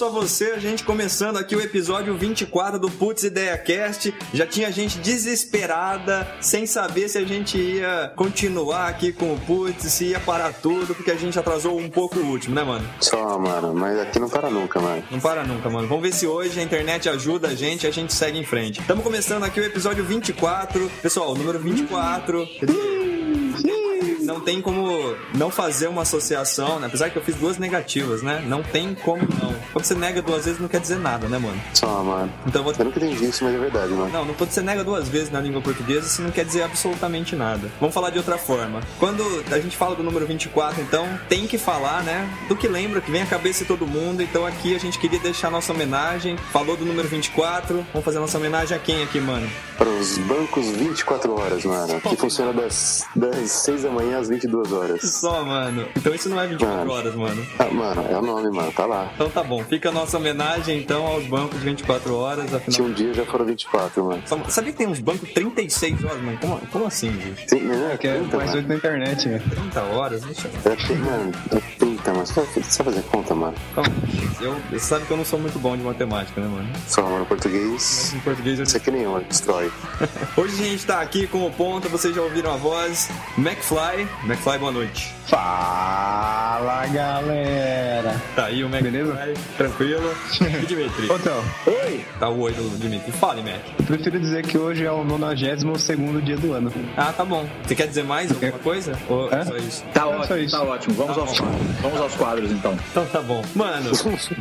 Só você, a gente começando aqui o episódio 24 do Putz Ideia Cast. Já tinha gente desesperada, sem saber se a gente ia continuar aqui com o Putz, se ia parar tudo, porque a gente atrasou um pouco o último, né, mano? Só, mano, mas aqui não para nunca, mano. Não para nunca, mano. Vamos ver se hoje a internet ajuda a gente e a gente segue em frente. Estamos começando aqui o episódio 24. Pessoal, o número 24. Não tem como não fazer uma associação, né? Apesar que eu fiz duas negativas, né? Não tem como não. Quando você nega duas vezes não quer dizer nada, né, mano? Só, mano. Então eu vou Eu nunca entendi isso, mas é verdade, mano. não, não quando você nega duas vezes na língua portuguesa, isso não quer dizer absolutamente nada. Vamos falar de outra forma. Quando a gente fala do número 24, então, tem que falar, né, do que lembra, que vem à cabeça de todo mundo. Então aqui a gente queria deixar nossa homenagem. Falou do número 24, vamos fazer nossa homenagem a quem aqui, mano? Para os bancos 24 horas, mano. Que funciona das, das 6 da manhã às 22 horas. Só, mano. Então isso não é 24 Mano. horas, mano. Ah, mano, é o nome, mano. Tá lá. Então tá bom. Fica a nossa homenagem, então, aos bancos 24 horas, afinal... um dia já foram 24, mano. Só- Sabia que tem uns bancos 36 horas, mano? Como, como assim, gente? Tem, né? Que é 30, mais mano. oito na internet, né? 30 horas? Deixa eu... É, tem- mano, é 30, mano. Só, só fazer conta, mano. Calma. Eu, você sabe que eu não sou muito bom de matemática, né, mano? Só, mano, português. Em português eu Isso é que nem eu. Destrói. Hoje a gente tá aqui com o ponta, vocês já ouviram a voz. McFly. McFly, boa noite. Fala, galera! Tá aí o McFly, Beleza? tranquilo. E Dimitri? Theo, Oi! Tá o oi do Dimitri. Fale, Mac. eu prefiro dizer que hoje é o 92 dia do ano. Ah, tá bom. Você quer dizer mais alguma coisa? Ou É? só isso? Tá É só ótimo, isso. tá ótimo. Vamos Tá aos. Vamos aos quadros então. Então tá bom. Mano,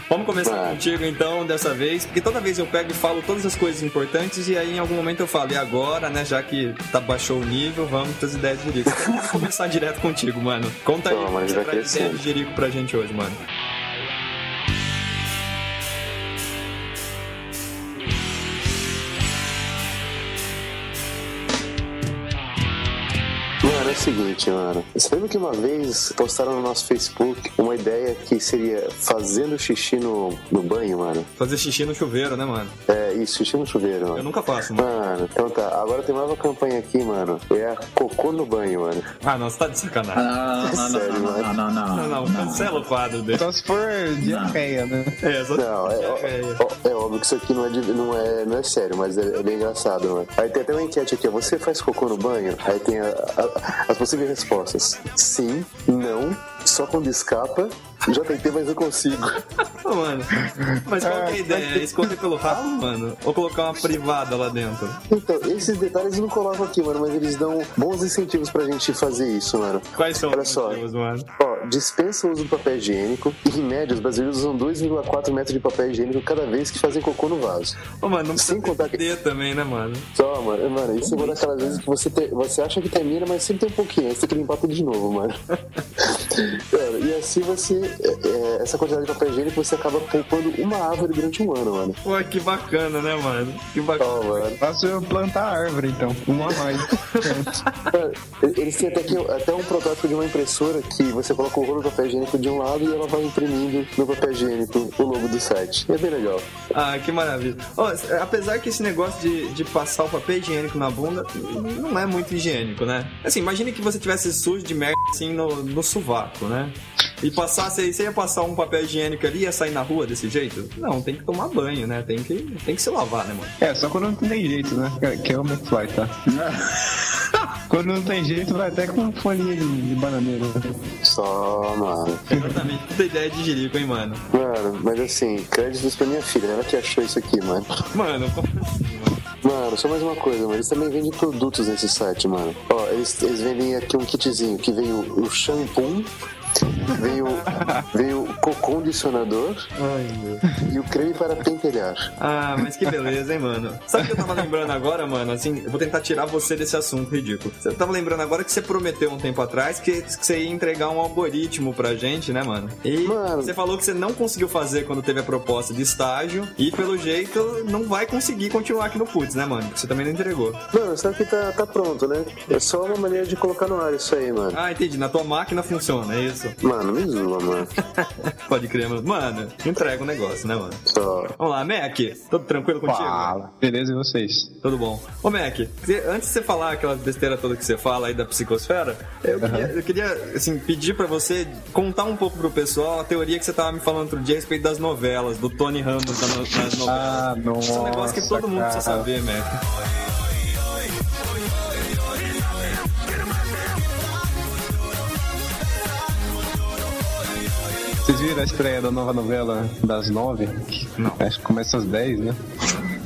vamos começar contigo então, dessa vez, porque toda vez eu pego e falo todas as coisas importantes e aí em algum momento eu falo, e agora, né, já que tá, baixou o nível, vamos pras ideias de. Começar direto contigo, mano. Conta aí Toma, o que você vai traz de Jerico pra gente hoje, mano. Seguinte, mano. Você lembra que uma vez postaram no nosso Facebook uma ideia que seria fazendo xixi no, no banho, mano? Fazer xixi no chuveiro, né, mano? É, isso, xixi no chuveiro, Eu mano. nunca faço, mano. Mano, então tá. Agora tem uma nova campanha aqui, mano. É a cocô no banho, mano. Ah, não, você tá de sacanagem. Ah, não, não, Sério, não, não, não, não, Não, não, cancela o quadro dele. Só se for diarreia, né? É, só... Não, é, é, é óbvio que isso aqui não é, de- não é, não é sério, mas é, é bem engraçado, mano. Aí tem até uma enquete aqui, ó. Você faz cocô no banho? Aí tem a- a- as possíveis respostas. Sim, não, só quando escapa. Já tentei, mas não consigo. Mano. Mas qual que é a ideia? É esconder pelo ralo, mano? Ou colocar uma privada lá dentro? Então, esses detalhes eu não colocam aqui, mano, mas eles dão bons incentivos pra gente fazer isso, mano. Quais são Olha os só. motivos, mano? Ó, dispensa o uso do papel higiênico. E, em média, os brasileiros usam 2,4 metros de papel higiênico cada vez que fazem cocô no vaso. Ô, mano, não precisa Sem contar que- também, né, mano? Só, mano, mano, isso é uma daquelas vezes que você, te- você acha que termina, mas sempre tem um pouquinho, aí você tem que limpar tudo de novo, mano. Mano, e assim você, é, é, essa quantidade de papel higiênico, você acaba poupando uma árvore durante um ano, mano. Pô, que bacana, né, mano? Que bacana. Mano. Faço eu plantar a árvore, então. Uma a mais. Mano, Eles têm até, que, até um protótipo de uma impressora que você coloca o rolo do papel higiênico de um lado e ela vai imprimindo no papel higiênico o logo do site. É bem legal. Ah, que maravilha. Ó, apesar que esse negócio de, de passar o papel higiênico na bunda não é muito higiênico, né? Assim, imagine que você tivesse sujo de merda assim no, no sovaco, né? E passasse, você ia passar um papel higiênico ali e ia sair na rua desse jeito? Não, tem que tomar banho, né? Tem que, tem que se lavar, né, mano? É, só quando não tem jeito, né? Que- é o McFly, tá? Quando não tem jeito, vai até com folhinha de, de bananeira. Só, mano. Exatamente. Puta ideia de jirico, hein, mano? Mano, mas assim, créditos pra minha filha, ela que achou isso aqui, mano. Mano, como assim, mano? Mano, só mais uma coisa, mano. Eles também vendem produtos nesse site, mano. Ó, eles, eles vendem aqui um kitzinho que veio o shampoo, veio, veio o cocô condicionador Ai, meu. e o creme para pentelhar. Ah, mas que beleza, hein, mano? Sabe o que eu tava lembrando agora, mano? Assim, eu vou tentar tirar você desse assunto ridículo. Você tava lembrando agora que você prometeu um tempo atrás que, que você ia entregar um algoritmo pra gente, né, mano? E Mano. você falou que você não conseguiu fazer quando teve a proposta de estágio e, pelo jeito, não vai conseguir continuar aqui no Putz, né, mano? Você também não entregou. Mano, sabe que tá, tá pronto, né? É só uma maneira de colocar no ar isso aí, mano. Ah, entendi. Na tua máquina funciona, é isso? Mano, me Pode crer, mano. Mano, entrega o negócio, né, mano? Só. Vamos lá, Mac. Tudo tranquilo contigo? Fala. Beleza, e vocês? Tudo bom. Ô, Mac, antes de você falar aquela besteira toda que você fala aí da psicosfera, eu queria, eu queria, assim, pedir pra você contar um pouco pro pessoal a teoria que você tava me falando outro dia a respeito das novelas, do Tony Ramos nas novelas. Ah, Esse é um negócio que todo mundo precisa saber, Mac. Vocês viram a estreia da nova novela das nove? Não. Acho que começa às dez, né?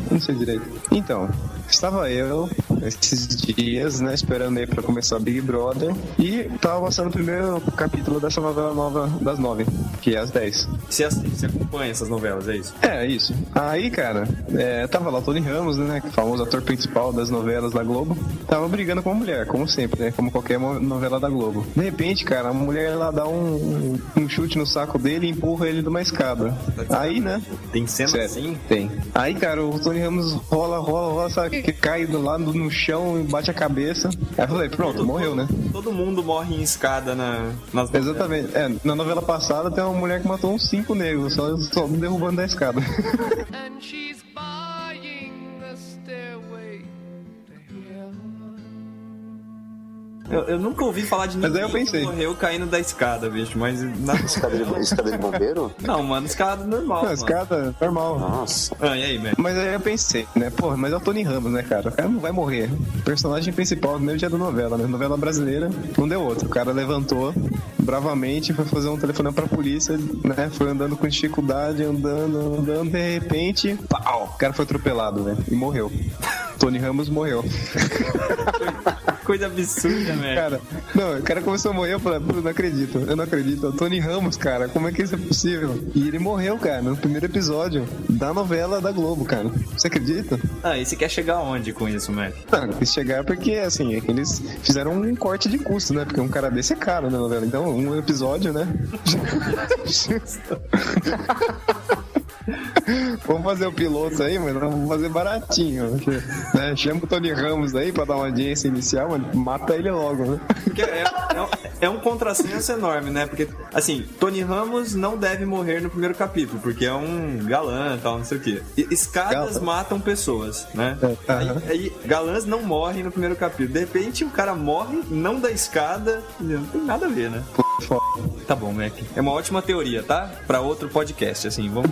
Não sei direito. Então, estava eu esses dias, né, esperando aí pra começar Big Brother e tava passando o primeiro capítulo dessa novela nova das nove, que é às dez. Você, você acompanha essas novelas, é isso? É, isso. Aí, cara, é, tava lá o Tony Ramos, né? Famoso ator principal das novelas da Globo. Tava brigando com uma mulher, como sempre, né? Como qualquer novela da Globo. De repente, cara, a mulher ela dá um, um chute no saco dele e empurra ele de uma escada. Aí, né? Tem cena Sério, assim? Tem. Aí, cara, o Tony Ramos rola, rola, rola, sabe? Que cai do lado no chão e bate a cabeça. Aí eu falei, pronto, morreu, né? Todo mundo morre em escada na, nas novelas. Exatamente. É, na novela passada tem uma mulher que matou uns cinco negros, só, só derrubando da escada. and she's Eu, eu nunca ouvi falar de Mas ninguém aí eu pensei. que morreu caindo da escada, bicho, mas... Na... Escada de, escada de bombeiro? Não, mano, escada normal, Não, mano. escada, normal. Nossa. Ah, e aí, man? Mas aí eu pensei, né? Porra, mas é o Tony Ramos, né, cara? O cara não vai morrer. O personagem principal do meu dia da novela, né? Novela brasileira, não deu outro. O cara levantou bravamente, foi fazer um telefonema pra polícia, né? Foi andando com dificuldade, andando, andando, de repente, pau! O cara foi atropelado, velho. E morreu. Tony Ramos morreu. Coisa absurda, man. Cara, não, o cara começou a morrer, eu falei, "Pô, não acredito, eu não acredito. É o Tony Ramos, cara, como é que isso é possível? E ele morreu, cara, no primeiro episódio da novela da Globo, cara. Você acredita? Ah, e você quer chegar aonde com isso, Mac? Não, quis chegar porque, assim, é que eles fizeram um corte de custo, né? Porque um cara desse é caro na novela. Então, um episódio, né? Vamos fazer o piloto aí, mas vamos fazer baratinho. porque, Né? Chama o Tony Ramos aí pra dar uma audiência inicial, mas mata ele logo, né? É, é- é um contrassenso enorme, né? Porque, assim, Tony Ramos não deve morrer no primeiro capítulo, porque é um galã e tal, não sei o quê. E escadas matam pessoas, né? É, Aí, aham. aí galãs não morrem no primeiro capítulo. De repente, o cara morre, não da escada, não tem nada a ver, né? Tá bom, Mac. É uma ótima teoria, tá? Pra outro podcast, assim, vamos...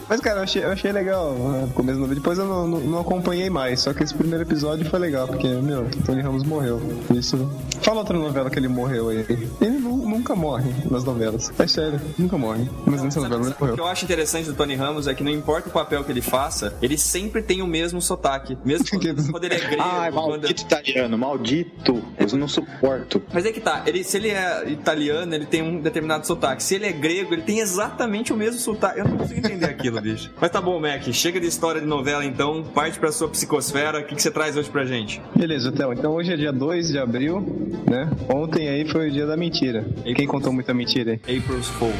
Mas, cara, eu achei, eu achei legal né, no começo do vídeo. Depois eu não, não- não acompanhei mais. Só que esse primeiro episódio foi legal, porque, meu, Tony Ramos morreu. Isso. Fala outra novela que ele morreu aí. Ele nu- nunca morre nas novelas. É sério, nunca morre. Mas nessa novela ele O que morreu. eu acho interessante do Tony Ramos é que não importa o papel que ele faça, ele sempre tem o mesmo sotaque. Mesmo quando, quando ele é grego. Ai, quando- maldito italiano, maldito. Eu não suporto. Mas é que tá, ele, se ele é italiano, ele tem um determinado sotaque. Se ele é grego, ele tem exatamente o mesmo sotaque. Eu não consigo entender aquilo, bicho. Mas tá bom, Mac, chega de história de novela então, parte pra sua psicosfera. O que, que você traz hoje pra gente? Beleza, Théo. Então hoje é dia 2 de abril, né? Ontem aí foi o dia da mentira. Quem contou muita mentira aí? April's Fool.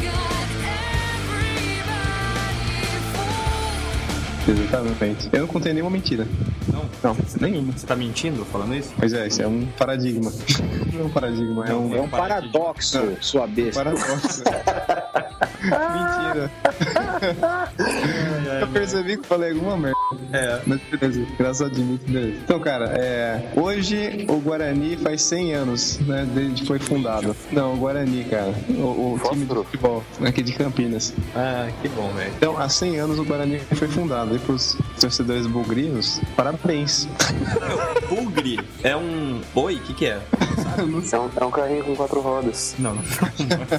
Exatamente. Eu não contei nenhuma mentira. Não? Não, nenhuma. Você tá mentindo falando isso? Pois é, isso é um paradigma. Não é um paradigma, é um É um paradoxo, sua besta. paradoxo. Mentira. Eu percebi que falei alguma merda. É. Mas beleza, graças a Deus, beleza. Então, cara, é, hoje o Guarani faz 100 anos, né, desde que foi fundado. Não, o Guarani, cara, o, o time de futebol aqui de Campinas. Ah, que bom, velho. Então, há 100 anos o Guarani foi fundado. E pros torcedores bugrinos, parabéns. Bugre é um boi? O que que é? É um, é um carrinho com quatro rodas. Não,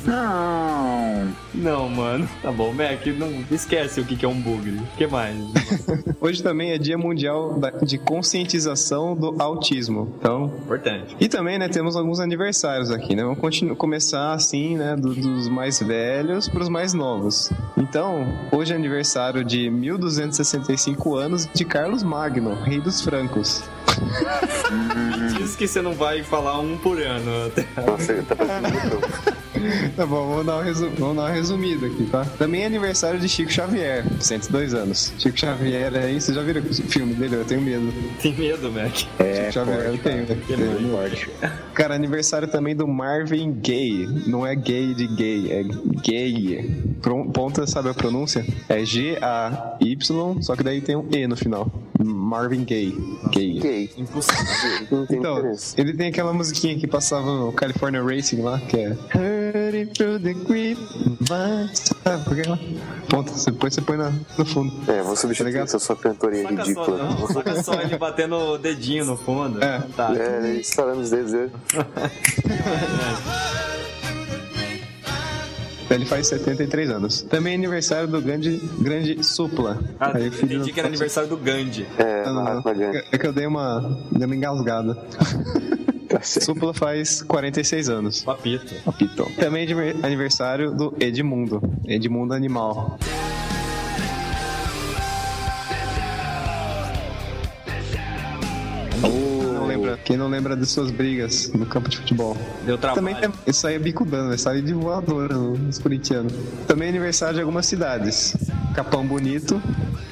Não. não, mano. Tá bom, Mac, não esquece o que é um bugre. O que mais? Hoje também é Dia Mundial de Conscientização do Autismo. Então, Importante. E também, né, temos alguns aniversários aqui, né? Vamos começar assim, né, do- dos mais velhos para os mais novos. Então, hoje é aniversário de 1265 anos de Carlos Magno, rei dos francos. Diz que você não vai falar um por ano. até. Nossa, tá parecendo. Tá bom, vamos dar, uma resu- vamos dar uma resumida aqui, tá? Também é aniversário de Chico Xavier, 102 anos. Chico Xavier aí, você já viram o filme dele? Eu tenho medo. Tem medo, Mac. É, Chico Xavier, eu tenho. né? Tenho. forte. Cara, aniversário também do Marvin Gaye. Não é gay de gay, é gay. Ponta, sabe a pronúncia? É G-A-Y, só que daí tem um E no final. Marvin Gaye. Gay. Gay. Impossível. Não tem Então, diferença. ele tem aquela musiquinha que passava no California Racing lá, que é Hurry through the grapevine. Sabe por que ela? Ponto, depois você põe na, no fundo. É, vou substituir Tá ligado? essa sua cantoria Saca só, ridícula. não. Saca só ele batendo o dedinho no fundo. É. Tá. É, ele estourando os dedos dele. Ele faz 73 anos. Também é aniversário do grande, grande Supla. Ah, Aí eu filho entendi que era aniversário do Gandhi. É, Não, não, não. Gandhi. É que eu dei uma, dei uma engasgada. Tá. Supla faz 46 anos. Papito. Papito. Também é de- aniversário do Edmundo. Edmundo Animal. Não lembra, quem não lembra de suas brigas no campo de futebol? Deu trabalho. Também tem, isso aí é bico dano, isso aí é de voadora nos corintianos. Também é aniversário de algumas cidades: Capão Bonito,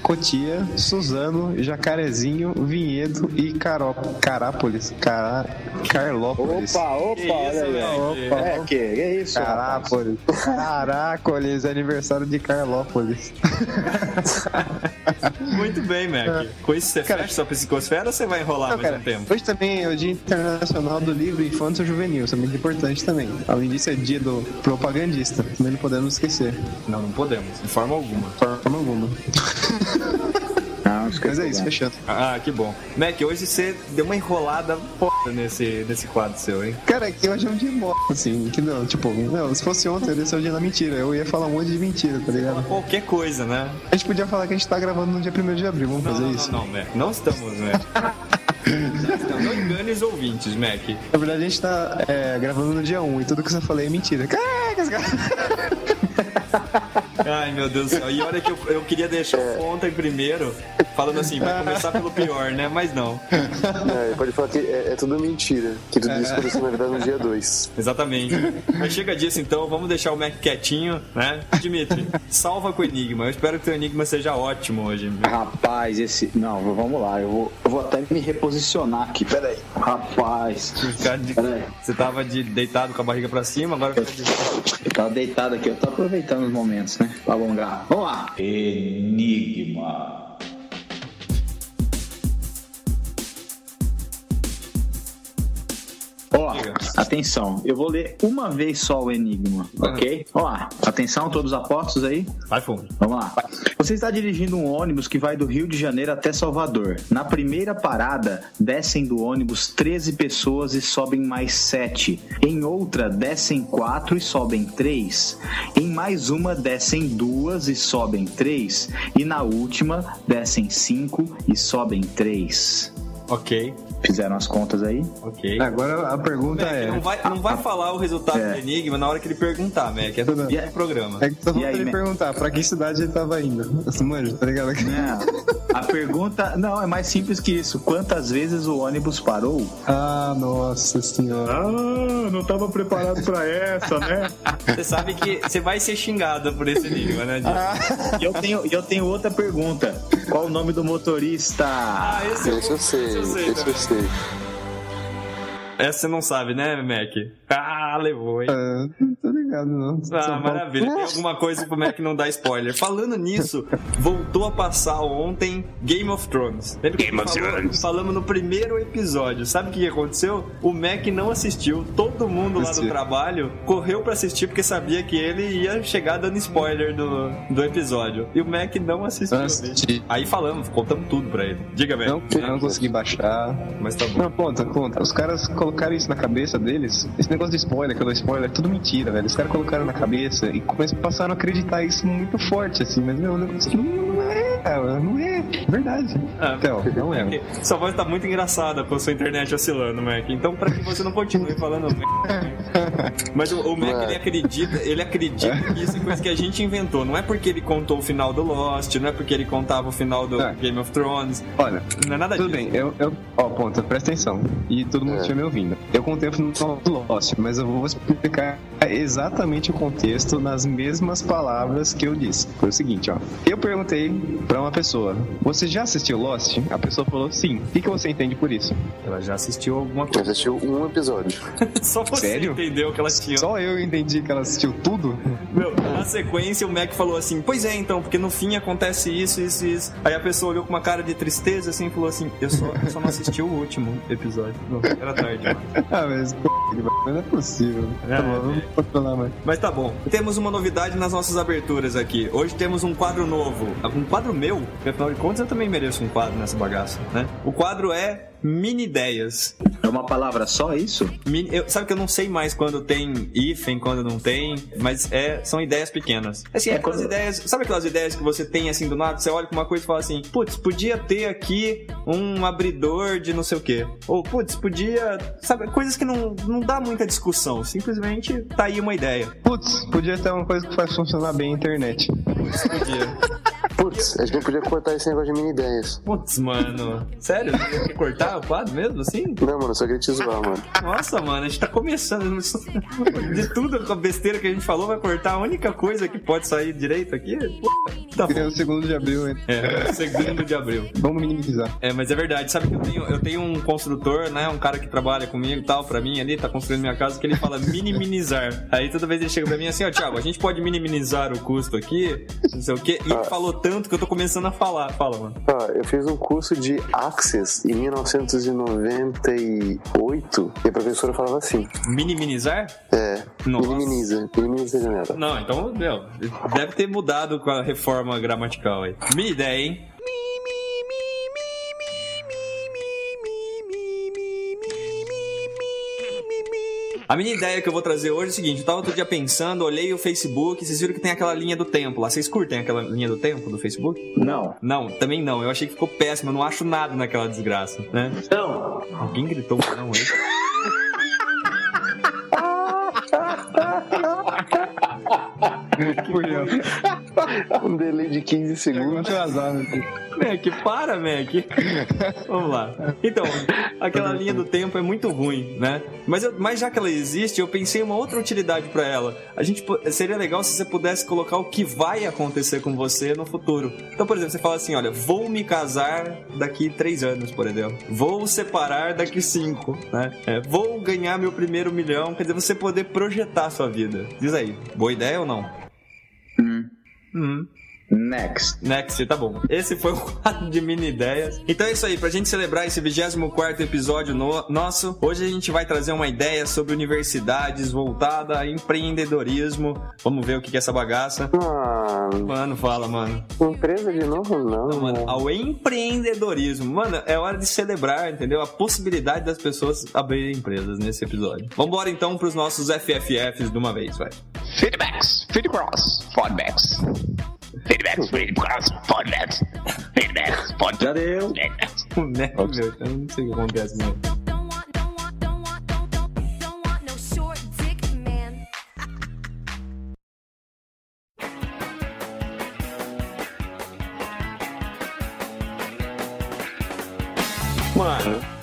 Cotia, Suzano, Jacarezinho, Vinhedo e Caró, Carápolis. Cará, Carlópolis. Opa, opa, Que olha aí. velho? É, que, que é isso? Carápolis. Caracoles, é aniversário de Carlópolis. Muito bem, Mac. Com isso você Cara- fecha sua psicosfera ou você vai enrolar Não, mais cara, um tempo? hoje é o Dia Internacional do Livro Infanto Juvenil, isso é muito importante também. Além disso, é dia do propagandista, também não podemos esquecer, Não, não podemos, de forma alguma. de forma alguma. Esquece Mas é isso, não. fechando. Ah, que bom. Mac, hoje você deu uma enrolada foda nesse, nesse quadro seu, hein? Cara, é que hoje é um dia mó, assim, que não, tipo, não, se fosse ontem, ia ser o dia da mentira, eu ia falar um monte de mentira, tá ligado? Qualquer coisa, né? A gente podia falar que a gente tá gravando no dia 1 de abril, vamos Não, fazer não, isso? não, não, Mac. Não estamos, Mac. Não, estamos. engane os ouvintes, Mac. Na verdade, a gente tá é, gravando no dia 1 e tudo que você falei é mentira. Caraca, cara... Ai, meu Deus do céu. E olha que eu, eu queria deixar o ontem primeiro, falando assim, vai começar pelo pior, né? Mas não. É, pode falar que é, é tudo mentira. Que tudo isso aconteceu na verdade no dia 2. Exatamente. Mas chega disso então, vamos deixar o Mac quietinho, né? Dimitri, salva com o Enigma. Eu espero que o teu Enigma seja ótimo hoje. Rapaz, esse. Não, vamos lá. Eu vou, eu vou até me reposicionar aqui. Pera aí. Rapaz. De- Pera aí. Você tava de, deitado com a barriga pra cima, agora fica de... Eu tava deitado aqui, eu tô aproveitando os momentos, né? Pra alongar. Vamos lá. Enigma. Ó, atenção, eu vou ler uma vez só o enigma, ok? Ó, atenção, todos apostos aí? Vai fundo. Vamos lá. Você está dirigindo um ônibus que vai do Rio de Janeiro até Salvador. Na primeira parada, descem do ônibus 13 pessoas e sobem mais 7. Em outra, descem 4 e sobem 3. Em mais uma, descem 2 e sobem 3. E na última, descem 5 e sobem 3. Ok, Fizeram as contas aí? ok. Agora a pergunta Mac, é... não vai, não vai falar o resultado É. do Enigma na hora que ele perguntar, Mac. É do E é programa. É que só falta ele man? perguntar pra que cidade ele tava indo. Assim, manja, tá ligado? Não. A pergunta. Não, é mais simples que isso. Quantas vezes o ônibus parou? Ah, nossa senhora. Ah, não estava preparado para essa, né? Você sabe que você vai ser xingado por esse Enigma, né, Diego? E eu tenho, eu tenho outra pergunta. Qual o nome do motorista? Ah, esse eu, Esse eu sei, esse eu sei Essa você não sabe, né, Mac? Ah, levou, hein? Ah, não tô ligado, não. Ah, São Paulo- maravilha. Tem alguma coisa pro Mac não dar spoiler. Falando nisso, voltou a passar ontem Game of Thrones. Lembra que Game of falou- Thrones. falamos no primeiro episódio. Sabe o que aconteceu? O Mac não assistiu. Todo mundo lá do trabalho correu pra assistir porque sabia que ele ia chegar dando spoiler do, do episódio. E o Mac não assistiu. Não assisti. Aí falamos, contamos tudo pra ele. Diga, Mac. Não, eu não consegui baixar. Mas tá bom. Não, conta, conta. Os caras colocaram isso na cabeça deles. Esse negócio de spoiler, que eu dou spoiler, é tudo mentira, velho. Os caras colocaram na cabeça e começaram, a acreditar isso muito forte, assim. Mas, meu, o negócio não é É, não é. Verdade. Ah, Então, não é. Sua voz tá muito engraçada com a sua internet oscilando, Mac. Então, pra que você não continue falando Mac. Mas o, o Mac, ele acredita, ele acredita que isso é coisa que a gente inventou. Não é porque ele contou o final do Lost, não é porque ele contava o final do Tá. Game of Thrones. Olha, Não é nada tudo disso. bem, eu, eu. Ó, ponto, presta atenção. E todo mundo É. estiver me ouvindo. Eu contei o final do Lost, mas eu vou explicar exatamente o contexto nas mesmas palavras que eu disse. Foi o seguinte, ó. Eu perguntei pra uma pessoa: Você já assistiu Lost? A pessoa falou sim. O que, que você entende por isso? Ela já assistiu alguma coisa. assistiu um episódio. Só você Sério? entendeu que ela tinha. Só eu entendi que ela assistiu tudo? Sequência o Mac falou assim: Pois é, então, porque no fim acontece isso, isso e isso. Aí a pessoa olhou com uma cara de tristeza assim e falou assim: Eu só, eu só não assisti o último episódio. Não, era tarde, mano. Ah, mas não é possível. É, tá bom, vamos controlar mais. Mas tá bom. Temos uma novidade nas nossas aberturas aqui. Hoje temos um quadro novo. Um quadro meu, porque afinal de contas eu também mereço um quadro nessa bagaça, né? O quadro é Mini Ideias. É uma palavra só isso? Mini- eu- sabe que eu não sei mais quando tem hífen, quando não tem, mas é, são ideias pequenas. Assim, é, É aquelas quando- ideias. Sabe aquelas ideias que você tem assim do nada? Você olha pra uma coisa e fala assim: putz, podia ter aqui um abridor de não sei o quê. Ou, putz, podia. Sabe, coisas que não, não dá muita discussão. Simplesmente tá aí uma ideia. Putz, podia ter uma coisa que faz funcionar bem a internet. Podia. Putz, a gente não podia cortar esse negócio de mini ideias. Putz, mano. Sério? Tem que cortar o quadro mesmo assim? Não, mano, só queria te zoar, mano. Nossa, mano, a gente tá começando. De tudo com a besteira que a gente falou, vai cortar a única coisa que pode sair direito aqui? Tá Queria bom. o segundo de abril, hein? É, segundo de abril. Vamos minimizar. É, mas é verdade, sabe que eu tenho, eu tenho um construtor, né? Um cara que trabalha comigo e tal, pra mim ali, tá construindo minha casa, que ele fala minimizar. Aí toda vez ele chega pra mim assim, ó, Thiago, a gente pode minimizar o custo aqui, não sei o quê. E ele falou tanto que eu tô começando a falar. Fala, mano. Ó, eu fiz um curso de Access em 1998 e a professora falava assim: Minimizar? é, Nossa. minimiza, minimiza a janela. Não, então, meu, deve ter mudado com a reforma gramatical aí. Minha ideia, hein? A minha ideia que eu vou trazer hoje é o seguinte: eu tava outro dia pensando, olhei o Facebook, vocês viram que tem aquela linha do tempo lá. Vocês curtem aquela linha do tempo do Facebook? Não. Não, também não. Eu achei que ficou péssimo, eu não acho nada naquela desgraça, né? Não. Alguém gritou um não aí? Fui eu. Um delay de 15 segundos. Meu filho. Mac, para, Mac. Vamos lá. Então, aquela linha do tempo é muito ruim, né? Mas, eu- mas já que ela existe, eu pensei em uma outra utilidade pra ela. A gente seria legal se você pudesse colocar o que vai acontecer com você no futuro. Então, por exemplo, você fala assim: olha, vou me casar daqui três anos, por exemplo. Vou separar daqui cinco, né? É, vou ganhar meu primeiro milhão. Quer dizer, você poder projetar a sua vida. Diz aí, boa ideia ou não? Hum. Hum. Next. Next, tá bom. Esse foi o quadro de mini ideias. Então é isso aí, pra gente celebrar esse 24 episódio no- nosso, hoje a gente vai trazer uma ideia sobre universidades voltada a empreendedorismo. Vamos ver o que que é essa bagaça. Ah, Mano, fala, mano. empresa de novo? Não, Não, mano, mano. ao empreendedorismo. Mano, é hora de celebrar, entendeu? A possibilidade das pessoas abrirem empresas nesse episódio. Vambora então pros nossos FFFs de uma vez, vai. Feedbacks, feedcross, feedbacks. Feedbacks, feedcross, feedbacks. Feedbacks, Já deu. feedbacks. O Neto, meu, eu não sei o que acontece, não.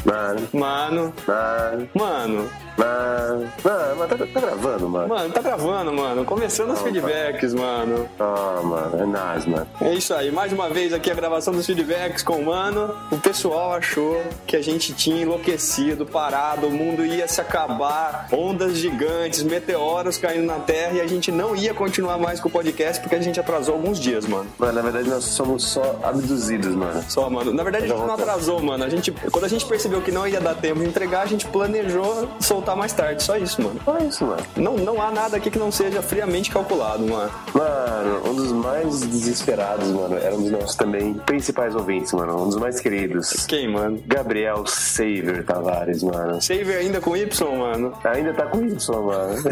Mano, Mano, mano, mano, mano. mano. Tá, tá gravando, mano. Mano, tá gravando, mano. Começando os feedbacks, mano. Ah, mano, é nas, mano. É isso aí. Mais uma vez aqui a gravação dos feedbacks com o Mano. O pessoal achou que a gente tinha enlouquecido, parado, o mundo ia se acabar, ondas gigantes, meteoros caindo na Terra e a gente não ia continuar mais com o podcast porque a gente atrasou alguns dias, mano. Mano, na verdade nós somos só abduzidos, mano. Só, mano. Na verdade, a gente não atrasou, mano. A gente, quando a gente percebeu que não ia dar tempo de entregar, a gente planejou soltar mais tarde. Só isso, mano. Só isso, mano. Não, não há nada aqui que não seja friamente calculado, mano. Mano, um dos mais desesperados, mano, era um dos nossos também principais ouvintes, mano. Um dos mais queridos. Quem, mano? Gabriel Saver Tavares, mano. Saver ainda com Y, mano. Ainda tá com isso, mano.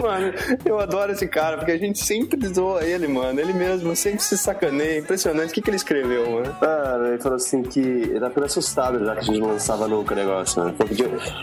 Mano, eu adoro esse cara, porque a gente sempre zoa ele, mano. Ele mesmo sempre se sacaneia. Impressionante. O que, que ele escreveu, mano? Mano, ele falou assim que ele tá ficando assustado já gente não lançava nunca o negócio, mano.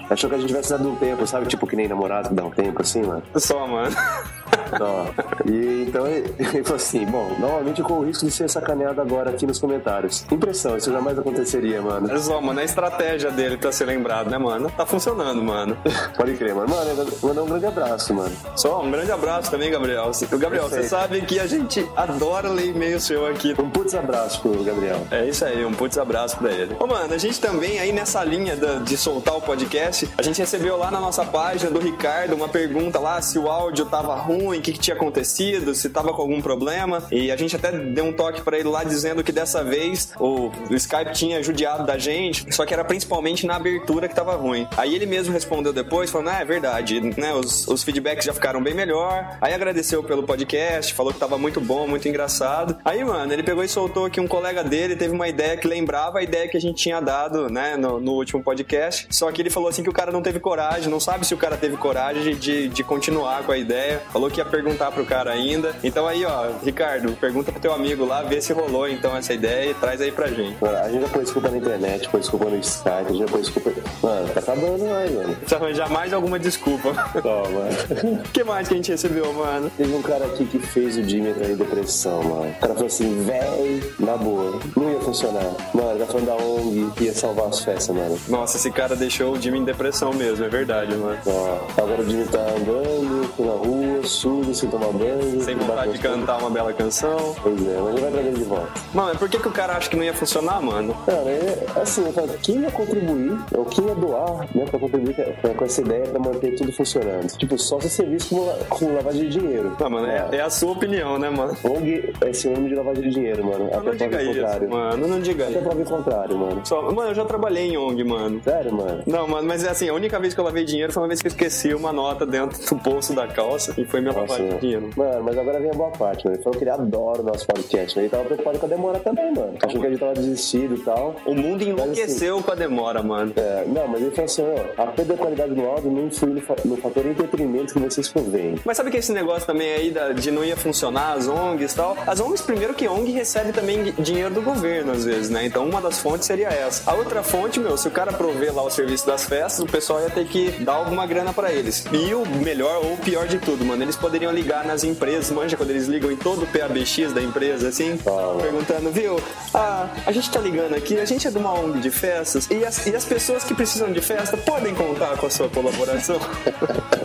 Achou que a gente tivesse dado um tempo, sabe? Tipo que nem namorado que dá um tempo assim, mano. Só, mano. Ó, e então ele, falou assim: bom, novamente com o risco de ser sacaneado agora aqui nos comentários. Impressão, isso jamais aconteceria, mano. É só, mano, é a estratégia dele pra ser lembrado, né, mano? Tá funcionando, mano. Pode crer, mano. Mano, eu mandar um grande abraço, mano. Só, um grande abraço também, Gabriel. O Gabriel, você Perfeito. sabe que a gente adora ler e-mail seu aqui. Um putz abraço pro Gabriel. É isso aí, um putz abraço pra ele. Ô, mano, a gente também aí nessa linha da- de soltar o podcast, a gente recebeu lá na nossa página do Ricardo uma pergunta lá se o áudio tava ruim, o que, que tinha acontecido, se tava com algum problema. E a gente até deu um toque pra ele lá dizendo que dessa vez o, Skype tinha judiado da gente, só que era principalmente na abertura que tava ruim. Aí ele mesmo respondeu depois, falando, ah, é verdade, né? Os, os feedbacks já ficaram bem melhor. Aí agradeceu pelo podcast, falou que tava muito bom, muito engraçado. Aí, mano, ele pegou e soltou que um colega dele teve uma ideia que lembrava a ideia que a gente tinha dado, né, no, no último podcast. Só que ele falou assim que o cara não teve coragem, não sabe se o cara teve coragem de, de, de continuar com a ideia. Falou que ia perguntar pro cara ainda. Então aí, ó, Ricardo, pergunta pro teu amigo lá, vê se rolou então essa ideia e traz aí pra gente. Mano, A gente já pôs desculpa na internet, pôs desculpa no Skype, a gente já pôs desculpa. Mano, tá acabando aí, mano. Precisa arranjar mais alguma desculpa. Ó, mano. O que mais que a gente recebeu, mano? Teve um cara aqui que fez o Jimmy entrar em depressão, mano. O cara falou assim, véi, na boa, não ia funcionar. Mano, ele tá falando da ONG que ia salvar as festas, mano. Nossa, esse cara deixou o Jimmy em depressão mesmo, é verdade, mano. Ó, agora o Jimmy tá andando na rua, sujo, sem tomar banho. Sem vontade de cantar uma bela canção. Pois é, mas ele vai trazer de volta. Mano, por que, que o cara acha que não ia funcionar, mano? Cara, é assim, quem ia contribuir, ou quem ia doar, né, pra contribuir com- com essa ideia pra manter tudo funcionando? Tipo, só ser serviço como, como lavagem de dinheiro. Não, mano, é, é a sua opinião, né, mano? ONG é sinônimo de lavagem de dinheiro, mano. Não, Até não diga prova isso, contrário. mano, não diga Até isso. prova o contrário, mano. Só, mano, eu já trabalhei em ONG, mano. Sério, mano. Não, mano, mas é assim, a única vez que eu lavei dinheiro foi uma vez que eu esqueci uma nota dentro do bolso da calça e foi minha Nossa. Mano, mas agora vem a boa parte, mano. Ele falou que ele adora o nosso podcast, mas ele tava preocupado com a demora também, mano. Achou que a gente tava desistido e tal. O mundo enlouqueceu com a demora, mano. É, não, mas ele falou assim, ó, a perda da qualidade do áudio não influi no, fa- no fator entretenimento que vocês convêm. Mas sabe que esse negócio também aí da- de não ia funcionar, as ONGs e tal? As ONGs, primeiro que ONG recebe também dinheiro do governo, às vezes, né? Então uma das fontes seria essa. A outra fonte, meu, se o cara prover lá o serviço das festas, o pessoal ia ter que dar alguma grana pra eles. E o melhor ou o pior de tudo, mano, eles poderiam ligar nas empresas, manja, quando eles ligam em todo o PABX da empresa, assim, perguntando, viu? Ah, a gente tá ligando aqui, a gente é de uma ONG de festas, e as, e as pessoas que precisam de festa podem contar com a sua colaboração?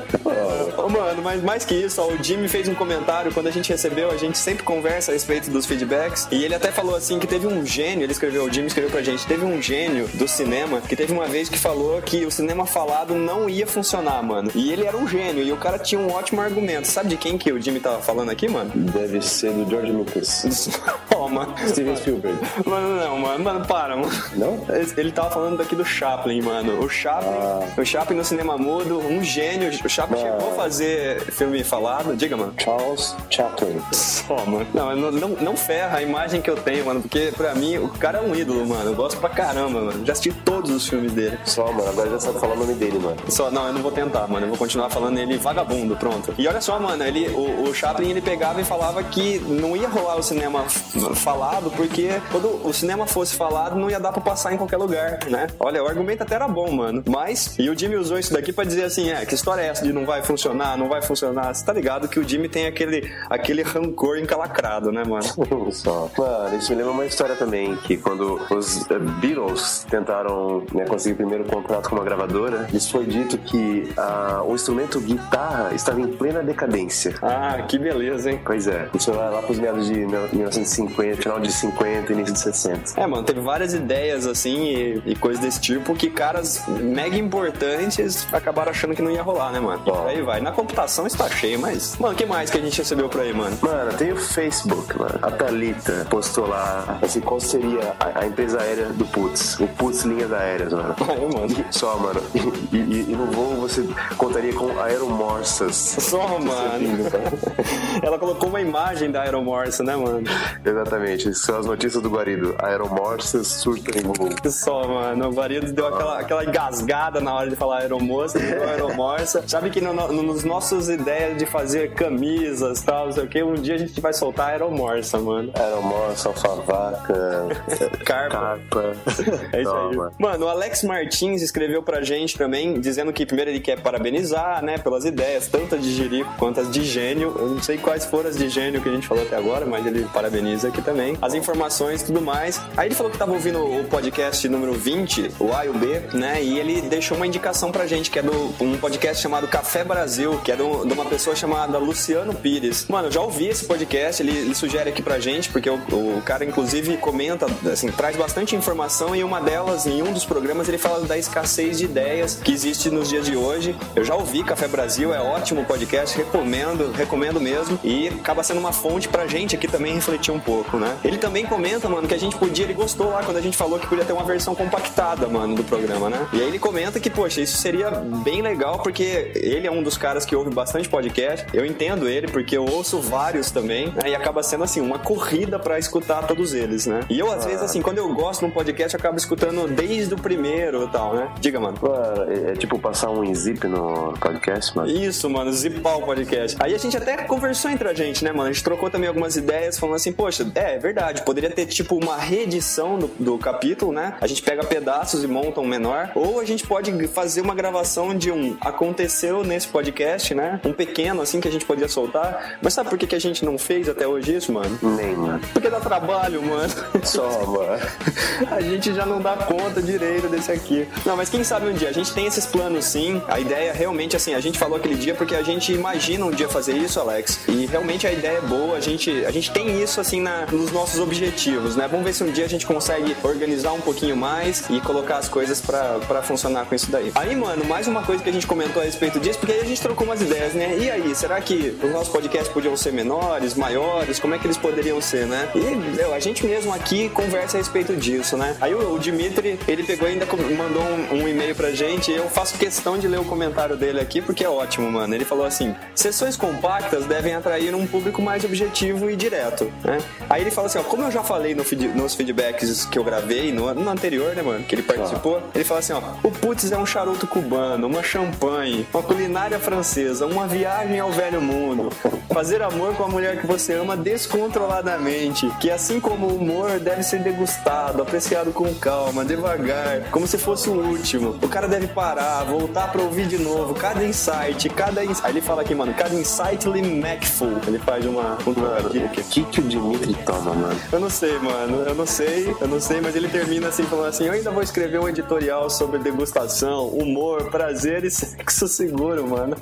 Mano, mas mais que isso, ó, o Jimmy fez um comentário quando a gente recebeu, a gente sempre conversa a respeito dos feedbacks, e ele até falou assim que teve um gênio, ele escreveu, o Jimmy escreveu pra gente, teve um gênio do cinema que teve uma vez que falou que o cinema falado não ia funcionar, mano. E ele era um gênio, e o cara tinha um ótimo argumento. Sabe de quem que o Jimmy tava falando aqui, mano? Deve ser do George Lucas. Mano. Steven Spielberg. Mano, não, mano, mano, para, mano. Não? Ele tava falando daqui do Chaplin, mano. O Chaplin, o Chaplin no cinema mudo, um gênio. O Chaplin Ah. chegou a fazer filme falado. Diga, mano. Charles Chaplin. Só, mano. Não, não, não, ferra a imagem que eu tenho, mano. Porque pra mim, o cara é um ídolo, mano. Eu gosto pra caramba, mano. Já assisti todos os filmes dele. Só, mano, agora já sabe falar o nome dele, mano. Só, não, eu não vou tentar, mano. Eu vou continuar falando ele vagabundo, pronto. E olha só, mano, ele, o, o Chaplin ele pegava e falava que não ia rolar o cinema falado, porque quando o cinema fosse falado, não ia dar pra passar em qualquer lugar, né? Olha, o argumento até era bom, mano. Mas, e o Jimmy usou isso daqui pra dizer assim: é, que história é essa de não vai funcionar, não vai funcionar? Você tá ligado que o Jimmy tem aquele, aquele rancor encalacrado, né, mano? Só. Mano, isso me lembra uma história também, que quando os eh, Beatles tentaram né, conseguir o primeiro contrato com uma gravadora, lhes foi dito que ah, o instrumento guitarra estava em plena decadência. Ah, que beleza, hein? Pois é, isso lá, lá pros meados de mil- 1950, 50, final de 50, início de 60. É, mano, teve várias ideias assim e, e coisas desse tipo que caras mega importantes acabaram achando que não ia rolar, né, mano? E Ó. aí vai. Na computação está cheio, mas. Mano, o que mais que a gente recebeu por aí, mano? Mano, tem o Facebook, mano. A Thalita postou lá, assim, qual seria a, a empresa aérea do Putz? O Putz Linhas Aéreas, mano. Aí, mano. Só, mano. E, e- e no voo você contaria com aeromorsas. Só, mano. Ela colocou uma imagem da Aeromorsa, né, mano? Exatamente, são as notícias do Guarido. Aeromorsas surtam em voo. Só, mano. O Guarido deu aquela, aquela engasgada na hora de falar aeromoça, virou aeromorsa. Sabe que no, no- nos nossos ideias de fazer camisas e tal, não sei o que, um dia a gente vai soltar aeromorsa, mano. Aeromorsa, alfavaca, Carpa. carpa. É isso Não, aí. mano. Mano, o Alex Martins escreveu pra gente também, dizendo que primeiro ele quer parabenizar, né, pelas ideias, tanto as de Jerico quanto as de gênio. Eu não sei quais foram as de gênio que a gente falou até agora, mas ele parabeniza aqui também. As informações e tudo mais. Aí ele falou que tava ouvindo o podcast número 20, o A e o B, né, e ele deixou uma indicação pra gente, que é do um podcast chamado Café Brasil, que é do- de uma pessoa chamada Luciano Pires. Mano, eu já ouvi esse podcast, ele, ele sugere aqui pra gente, porque o, o cara, inclusive, comenta, assim, traz bastante informação e uma delas, em um dos programas, ele fala da escassez de ideias que existe nos dias de hoje. Eu já ouvi Café Brasil, é ótimo podcast, recomendo, recomendo mesmo, e acaba sendo uma fonte pra gente aqui também refletir um pouco, né? Ele também comenta, mano, que a gente podia, ele gostou lá quando a gente falou que podia ter uma versão compactada, mano, do programa, né? E aí ele comenta que, poxa, isso seria bem legal, porque ele é um dos caras que ouve bastante podcast. Eu entendo ele, porque eu ouço vários também, né? E acaba sendo assim, uma corrida pra escutar todos eles, né? E eu, às vezes, assim, quando eu gosto de um podcast, eu acabo escutando desde o primeiro e tal, né? Diga, mano. Mano, é, é tipo passar um zip no podcast, mano. Isso, mano, zipar o podcast. Aí a gente até conversou entre a gente, né, mano? A gente trocou também algumas ideias, falando assim, poxa, é, é verdade, poderia ter tipo uma reedição do, do capítulo, né? A gente pega pedaços e monta um menor, ou a gente pode fazer uma gravação de um aconteceu nesse podcast, né? Um pequeno, assim, que a gente podia soltar. Mas sabe por que, que a gente não fez até hoje isso, mano? Nem, mano. Porque dá trabalho, mano. Só, mano. A gente já não dá conta direito desse aqui. Não, mas quem sabe um dia? A gente tem esses planos sim. A ideia realmente, assim, a gente falou aquele dia porque a gente imagina um dia fazer isso, Alex. E realmente a ideia é boa. A gente, a gente tem isso, assim, na, nos nossos objetivos, né? Vamos ver se um dia a gente consegue organizar um pouquinho mais e colocar as coisas pra funcionar com isso daí. Aí, mano, mais uma coisa que a gente comentou a respeito disso, porque aí a gente trocou umas ideias, né? E aí, será que os nossos podcasts podiam ser menores, maiores? Como é que eles poderiam ser, né? E, meu, a gente mesmo aqui conversa a respeito disso, né? Aí o, o Dimitri, ele pegou ainda mandou um, um e-mail pra gente e eu faço questão de ler o comentário dele aqui porque é ótimo, mano. Ele falou assim: sessões compactas devem atrair um público mais objetivo e direto, né? Aí ele fala assim: ó, como eu já falei no feed- nos feedbacks que eu gravei no, no anterior, né, mano, que ele participou, ele fala assim: ó, o Putz é um charuto cubano, uma champanhe, uma culinária francesa, uma viagem ao velho mundo, fazer amor com a mulher que você ama descontroladamente, que assim como o humor deve ser degustado, apreciado com calma, devagar, como se fosse o último. O cara deve parar, voltar pra ouvir de novo, cada insight, cada ins... Aí ele fala aqui, mano, cada insightly macful. Ele faz uma um trocadilho O que, que o Dimitri toma, mano? Eu não sei, mano. Eu não sei, eu não sei, mas ele termina assim, falando assim: eu ainda vou escrever um editorial sobre degustação, humor, prazer e sexo seguro, mano.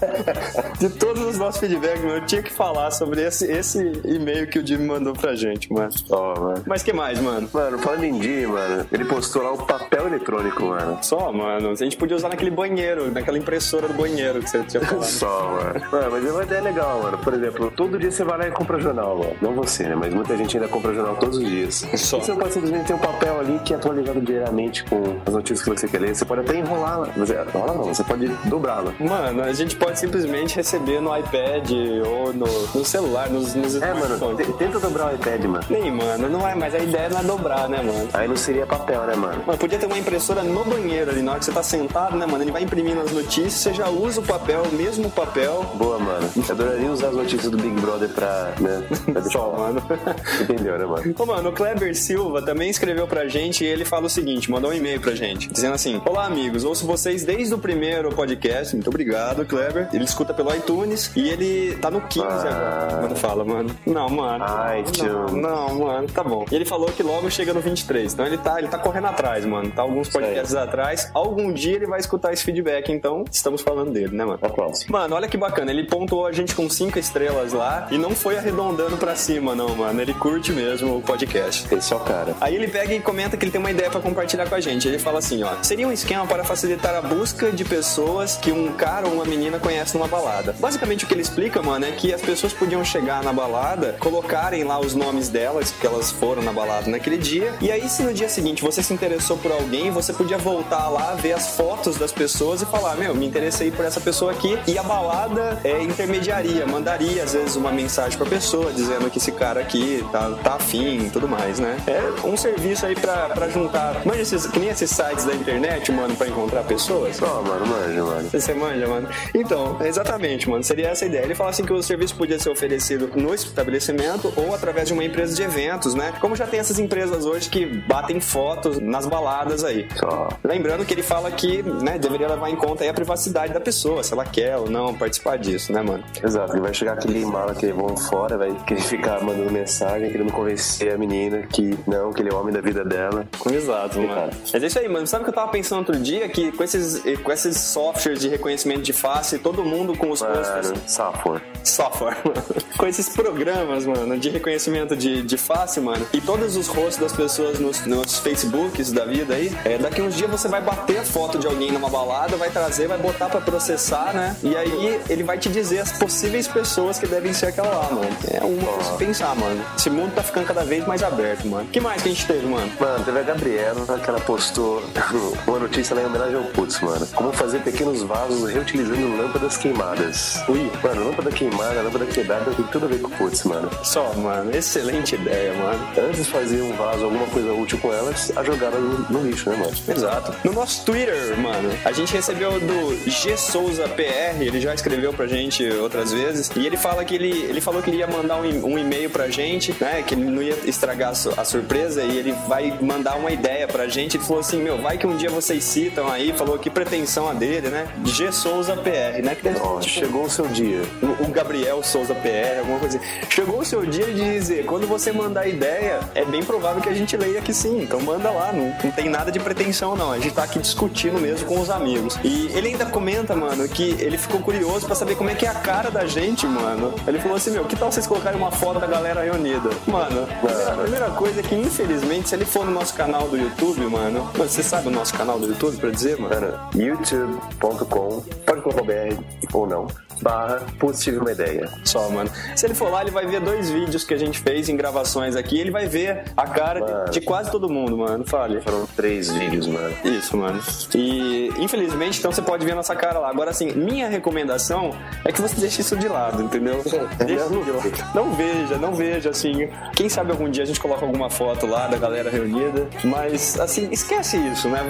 De todos os nossos feedbacks, mano, eu tinha que falar sobre esse, esse e-mail que o Jimmy mandou pra gente, mano. Ó, mano. Mas que mais, mano? Mano, falando em Jimmy, mano, ele postou lá o papel eletrônico, mano. Só, mano. A gente podia usar naquele banheiro, naquela impressora do banheiro que você tinha falado. Só, mano. Mano, mas é uma ideia legal, mano. Por exemplo, todo dia você vai lá e compra jornal, mano. Não você, né? Mas muita gente ainda compra jornal todos os dias. Só. E você não pode simplesmente ter um papel ali que é atualizado diariamente com as notícias que você quer ler. Você pode até enrolar, lá. Você, enrolar não, você pode dobrá-la. Mano, a gente pode simplesmente receber no iPad ou no, no celular, nos, nos É, mano, tenta dobrar o iPad, mano. Nem, mano, não é, mas a ideia não é dobrar, né, mano? Aí não seria papel, né, mano? Mano, podia ter uma impressora no banheiro ali, na hora que você tá sentado, né, mano? Ele vai imprimindo as notícias, você já usa o papel, o mesmo papel. Boa, mano. Eu adoraria usar as notícias do Big Brother pra, né, pra deixar Só, mano. Entendeu, né, mano? Ô, mano, o Kleber Silva também escreveu pra gente e ele fala o seguinte, mandou um e-mail pra gente, dizendo assim, Olá, amigos, ouço vocês desde o primeiro podcast, muito obrigado, Kleber. Ele escuta pelo iTunes e ele tá no 15 Ah. agora. Mano, fala, mano. Não, mano. Ai, não, tio. não, mano, tá bom. E ele falou que logo chega no 23, então ele tá, ele tá correndo atrás, mano. Tá alguns podcasts atrás. Algum dia ele vai escutar esse feedback, então estamos falando dele, né, mano? Aplausos. Mano, olha que bacana. Ele pontuou a gente com cinco estrelas lá e não foi arredondando pra cima, não. Não, mano. Ele curte mesmo o podcast. Esse é o cara. Aí ele pega e comenta que ele tem uma ideia pra compartilhar com a gente. Ele fala assim, ó: "Seria um esquema para facilitar a busca de pessoas que um cara ou uma menina conhece numa balada". Basicamente o que ele explica, mano, é que as pessoas podiam chegar na balada, colocarem lá os nomes delas, que elas foram na balada naquele dia, e aí se no dia seguinte você se interessou por alguém, você podia voltar lá, ver as fotos das pessoas e falar: "Meu, me interessei por essa pessoa aqui". E a balada é intermediaria, mandaria às vezes uma mensagem pra pessoa dizendo que esse cara aqui tá, tá afim e tudo mais, né? É um serviço aí pra, pra juntar. Manja esses, que nem esses sites da internet, mano, pra encontrar pessoas. Ó, mano, manja, mano. Você manja, mano? Então, exatamente, mano. Seria essa a ideia. Ele fala assim que o serviço podia ser oferecido no estabelecimento ou através de uma empresa de eventos, né? Como já tem essas empresas hoje que batem fotos nas baladas aí. Só. Lembrando que ele fala que, né, deveria levar em conta aí a privacidade da pessoa, se ela quer ou não participar disso, né, mano? Exato, ele vai chegar aquele mala que vão fora, vai querer ficar mandando mensagem, querendo convencer a menina que não, que ele é o homem da vida dela. Exato, mano. Cara. Mas é isso aí, mano. Sabe o que eu tava pensando outro dia? Que com esses, com esses softwares de reconhecimento de face, todo mundo com os rostos. Mano, Safor. Software, mano. Com esses programas, mano, de reconhecimento de, de face, mano, e todos os rostos das pessoas nos, nos Facebooks da vida aí, é, daqui uns dias você vai bater a foto de alguém numa balada, vai trazer, vai botar pra processar, né? E aí ele vai te dizer as possíveis pessoas que devem ser aquela lá, mano. É uma coisa pra pensar, mano. Esse mundo tá ficando cada vez mais aberto, mano. que mais que a gente teve, mano? Mano, teve a Gabriela que ela postou uma notícia lá em homenagem ao Putz, mano. Como fazer pequenos vasos reutilizando lâmpadas queimadas. Ui, mano, lâmpada queimada, lâmpada quebrada tem tudo a ver com o Putz, mano. Só, mano. Excelente ideia, mano. Antes de fazer um vaso, alguma coisa útil com elas, a jogada no, no lixo, né, mano? Exato. No nosso Twitter, mano, a gente recebeu do G Souza PR, ele já escreveu pra gente outras vezes, e ele fala que ele, ele falou que ele ia mandar um, um e-mail pra gente, né, que ele não ia estragar a, su- a surpresa, e ele vai mandar uma ideia pra gente. Ele falou assim, meu, vai que um dia vocês citam aí, falou que pretensão a dele, né, G Souza PR, né, Ó, tipo, chegou o seu dia. o Gabriel Souza PR, alguma coisa assim. Chegou o seu dia de dizer, quando você mandar ideia, é bem provável que a gente leia que sim. Então manda lá, não, não tem nada de pretensão não. A gente tá aqui discutindo mesmo com os amigos. E ele ainda comenta, mano, que ele ficou curioso pra saber como é que é a cara da gente, mano. Ele falou assim, meu, que tal vocês colocarem uma foto da galera reunida? Mano, a primeira, coisa é que, infelizmente, se ele for no nosso canal do YouTube, mano, você sabe o nosso canal do YouTube pra dizer, mano? Mano, youtube.com, pode colocar o BR ou não, barra, putz, tive uma ideia. Só, mano. Se ele for lá, ele vai ver dois vídeos que a gente fez em gravações aqui. Ele vai ver a cara de- Mano. de quase todo mundo, mano. Fale. Foram três vídeos, mano. Isso, mano. E infelizmente, então você pode ver a nossa cara lá. Agora, assim, minha recomendação é que você deixe isso de lado, entendeu? Deixa isso de lado. Não veja, não veja, assim. Quem sabe algum dia a gente coloca alguma foto lá da galera reunida. Mas, assim, esquece isso, né?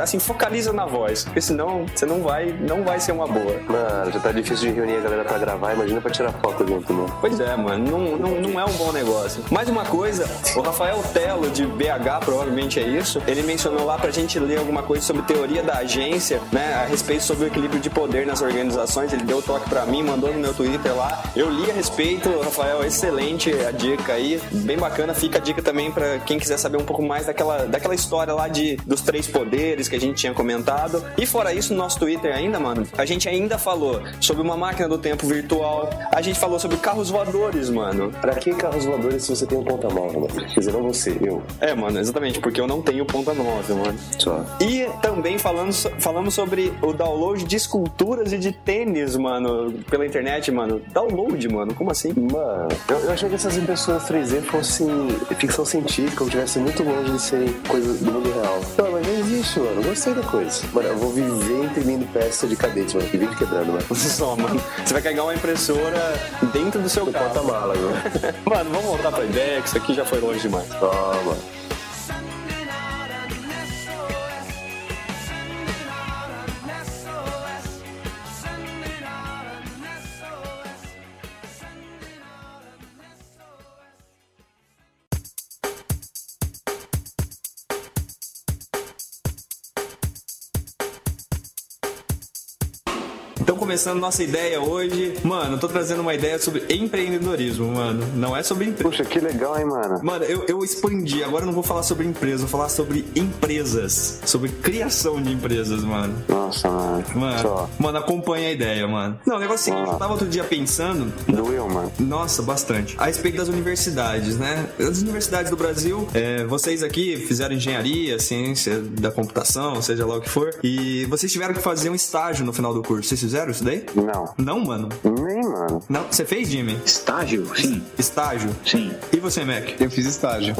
Assim, focaliza na voz. Porque senão você não vai, não vai ser uma boa. Mano, já tá difícil de reunir a galera pra gravar, imagina pra tirar foto junto, mano. Pois é, mano, não, não, não é um bom negócio. Mais uma coisa, o Rafael Telo, de BH, provavelmente é isso, ele mencionou lá pra gente ler alguma coisa sobre teoria da agência, né, a respeito sobre o equilíbrio de poder nas organizações. Ele deu o toque pra mim, mandou no meu Twitter lá. Eu li a respeito, Rafael, excelente a dica aí, bem bacana. Fica a dica também pra quem quiser saber um pouco mais daquela, daquela história lá de, dos três poderes que a gente tinha comentado. E fora isso, no nosso Twitter ainda, mano, a gente ainda falou sobre uma máquina do tempo virtual, a gente falou sobre carros voadores, mano. Pra que carros voadores se você tem um ponta mano? Quer dizer, não você, eu. É, mano, exatamente, porque eu não tenho ponta móvel, mano. Só. E também falando, falamos sobre o download de esculturas e de tênis, mano, pela internet, mano. Download, mano, como assim? Mano, eu, eu achei que essas impressoras 3D fossem ficção científica, ou estivessem muito longe de serem coisas do mundo real. Não, mas não existe, mano. Gostei da coisa. Mano, eu vou viver imprimindo peça de cadete, mano. Que vídeo quebrando, mano. Só, mano. Você vai carregar uma impressora dentro do seu Do carro. porta-mala, viu? Mano, vamos voltar pra ideia, que isso aqui já foi longe demais. Ó, Então, começando nossa ideia hoje, mano, eu tô trazendo uma ideia sobre empreendedorismo, mano. Não é sobre empresa. Puxa, que legal, hein, mano? Mano, eu, eu expandi, agora eu não vou falar sobre empresa, vou falar sobre empresas. Sobre criação de empresas, mano. Nossa, mano. Mano, Só. mano, acompanha a ideia, mano. Não, o negócio é o seguinte, eu tava outro dia pensando. Doeu, mano. Nossa, bastante. A respeito das universidades, né? As universidades do Brasil, é, vocês aqui fizeram engenharia, ciência da computação, seja lá o que for, e vocês tiveram que fazer um estágio no final do curso. Vocês fizeram isso daí? Não. Não, mano. Nem, mano. Não. Você fez, Jimmy? Estágio? Sim. Estágio? Sim. E você, Mac? Eu fiz estágio.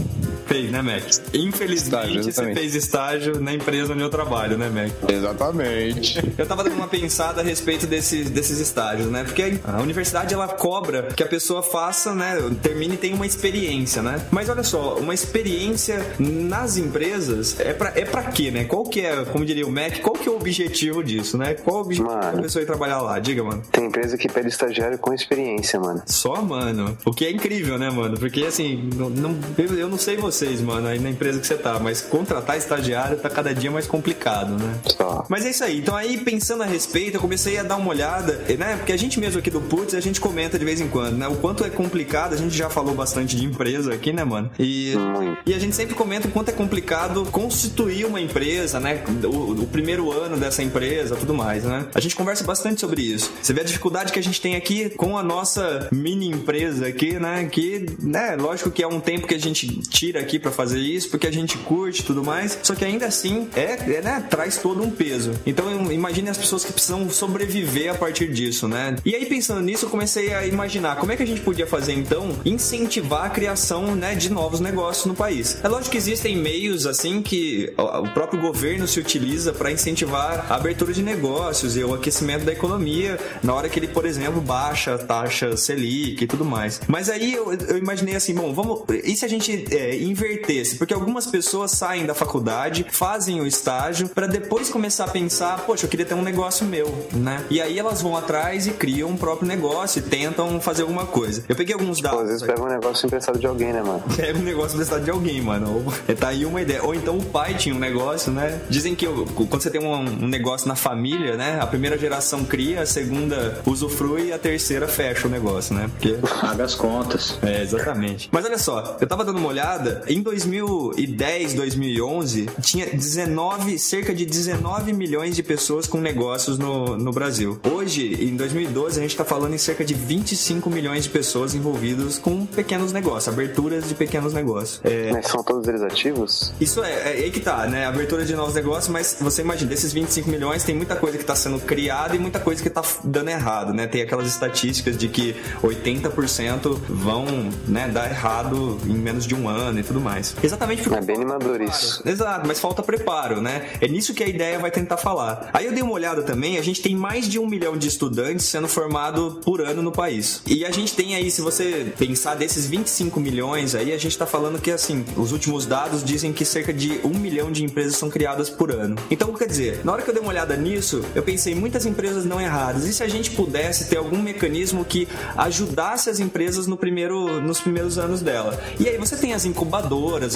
Fez, né, Mac? Infelizmente, Estágio, você fez estágio na empresa onde eu trabalho, né, Mac? Exatamente. Eu tava dando uma pensada a respeito desses, desses estágios, né? Porque a universidade ela cobra que a pessoa faça, né? Termine e tenha uma experiência, né? Mas olha só, uma experiência nas empresas é pra, é pra quê, né? Qual que é, como diria o Mac, qual que é o objetivo disso, né? Qual o objetivo Mano. da pessoa ir trabalhar lá? Diga, mano. Tem empresa que pede estagiário com experiência, mano. Só, mano. O que é incrível, né, mano? Porque, assim, não, não- eu, eu não sei vocês, mano, aí na empresa que você tá, mas contratar estagiário tá cada dia mais complicado, né? Só. Mas é isso aí. Então aí, pensando a respeito, eu comecei a dar uma olhada, né? Porque a gente mesmo aqui do Putz, a gente comenta de vez em quando, né? O quanto é complicado, a gente já falou bastante de empresa aqui, né, mano? E, Muito. e a gente sempre comenta o quanto é complicado constituir uma empresa, né? O, o primeiro ano dessa empresa, tudo mais, né? A gente conversa bastante sobre isso. Você vê a dificuldade que a gente tem aqui com a nossa mini empresa aqui, né? Que, né, lógico que é um tempo que a gente tira aqui pra fazer isso, porque a gente curte tudo mais, só que ainda assim é, é, né, traz todo um peso. Então imagine as pessoas que precisam sobreviver a partir disso, né? E aí pensando nisso, eu comecei a imaginar como é que a gente podia fazer então incentivar a criação, né, de novos negócios no país. É lógico que existem meios assim que o o próprio governo se utiliza para incentivar a abertura de negócios e o aquecimento da economia na hora que ele, por exemplo, baixa a taxa Selic e tudo mais. Mas aí eu, eu imaginei assim, bom, vamos. E se a gente é, invertesse? Porque algumas pessoas saem da faculdade, fazem o estágio para depois começar a pensar, poxa, eu queria ter um negócio meu, né? E aí elas vão atrás e criam um próprio negócio e tentam fazer alguma coisa. Eu peguei alguns Pô, às dados. vezes pega um negócio emprestado de alguém, né, mano? Pega um negócio emprestado de alguém, mano. Ou, tá aí uma ideia. Ou então o pai tinha um negócio, né? Dizem que quando você tem um, um negócio na família, né? A primeira geração cria, a segunda usufrui e a terceira fecha o negócio, né? Porque Paga as contas. é, exatamente. Mas olha só, eu tava dando uma olhada, em 2010, 2011, tinha 19, cerca de 19 milhões de pessoas com negócios no, no Brasil. Hoje, em 2012, a gente tá falando em cerca de 25 milhões de pessoas envolvidas com pequenos negócios, aberturas de pequenos negócios. É, Mas são todos eles ativos? isso é, é aí que tá, né? Abertura de novos negócios, mas você imagina, desses 25 milhões, tem muita coisa que tá sendo criada e muita coisa que tá dando errado, né? Tem aquelas estatísticas de que 80% vão, né, dar errado em menos de um ano e tudo mais. Exatamente porque É bem animador isso. Exato, mas falta preparo, né? É nisso que a ideia vai tentar falar. Aí eu dei uma olhada também, a gente tem mais de um milhão de estudantes sendo formado por ano no país. E a gente tem aí, se você pensar desses 25 milhões aí, a gente tá falando que, assim, os últimos dados dizem que cerca de um milhão de empresas são criadas por ano. Então, quer dizer, na hora que eu dei uma olhada nisso, eu pensei, muitas empresas não erradas. E se a gente pudesse ter algum mecanismo que ajudasse as empresas no primeiro, nos primeiros anos dela? E aí você tem as incubadoras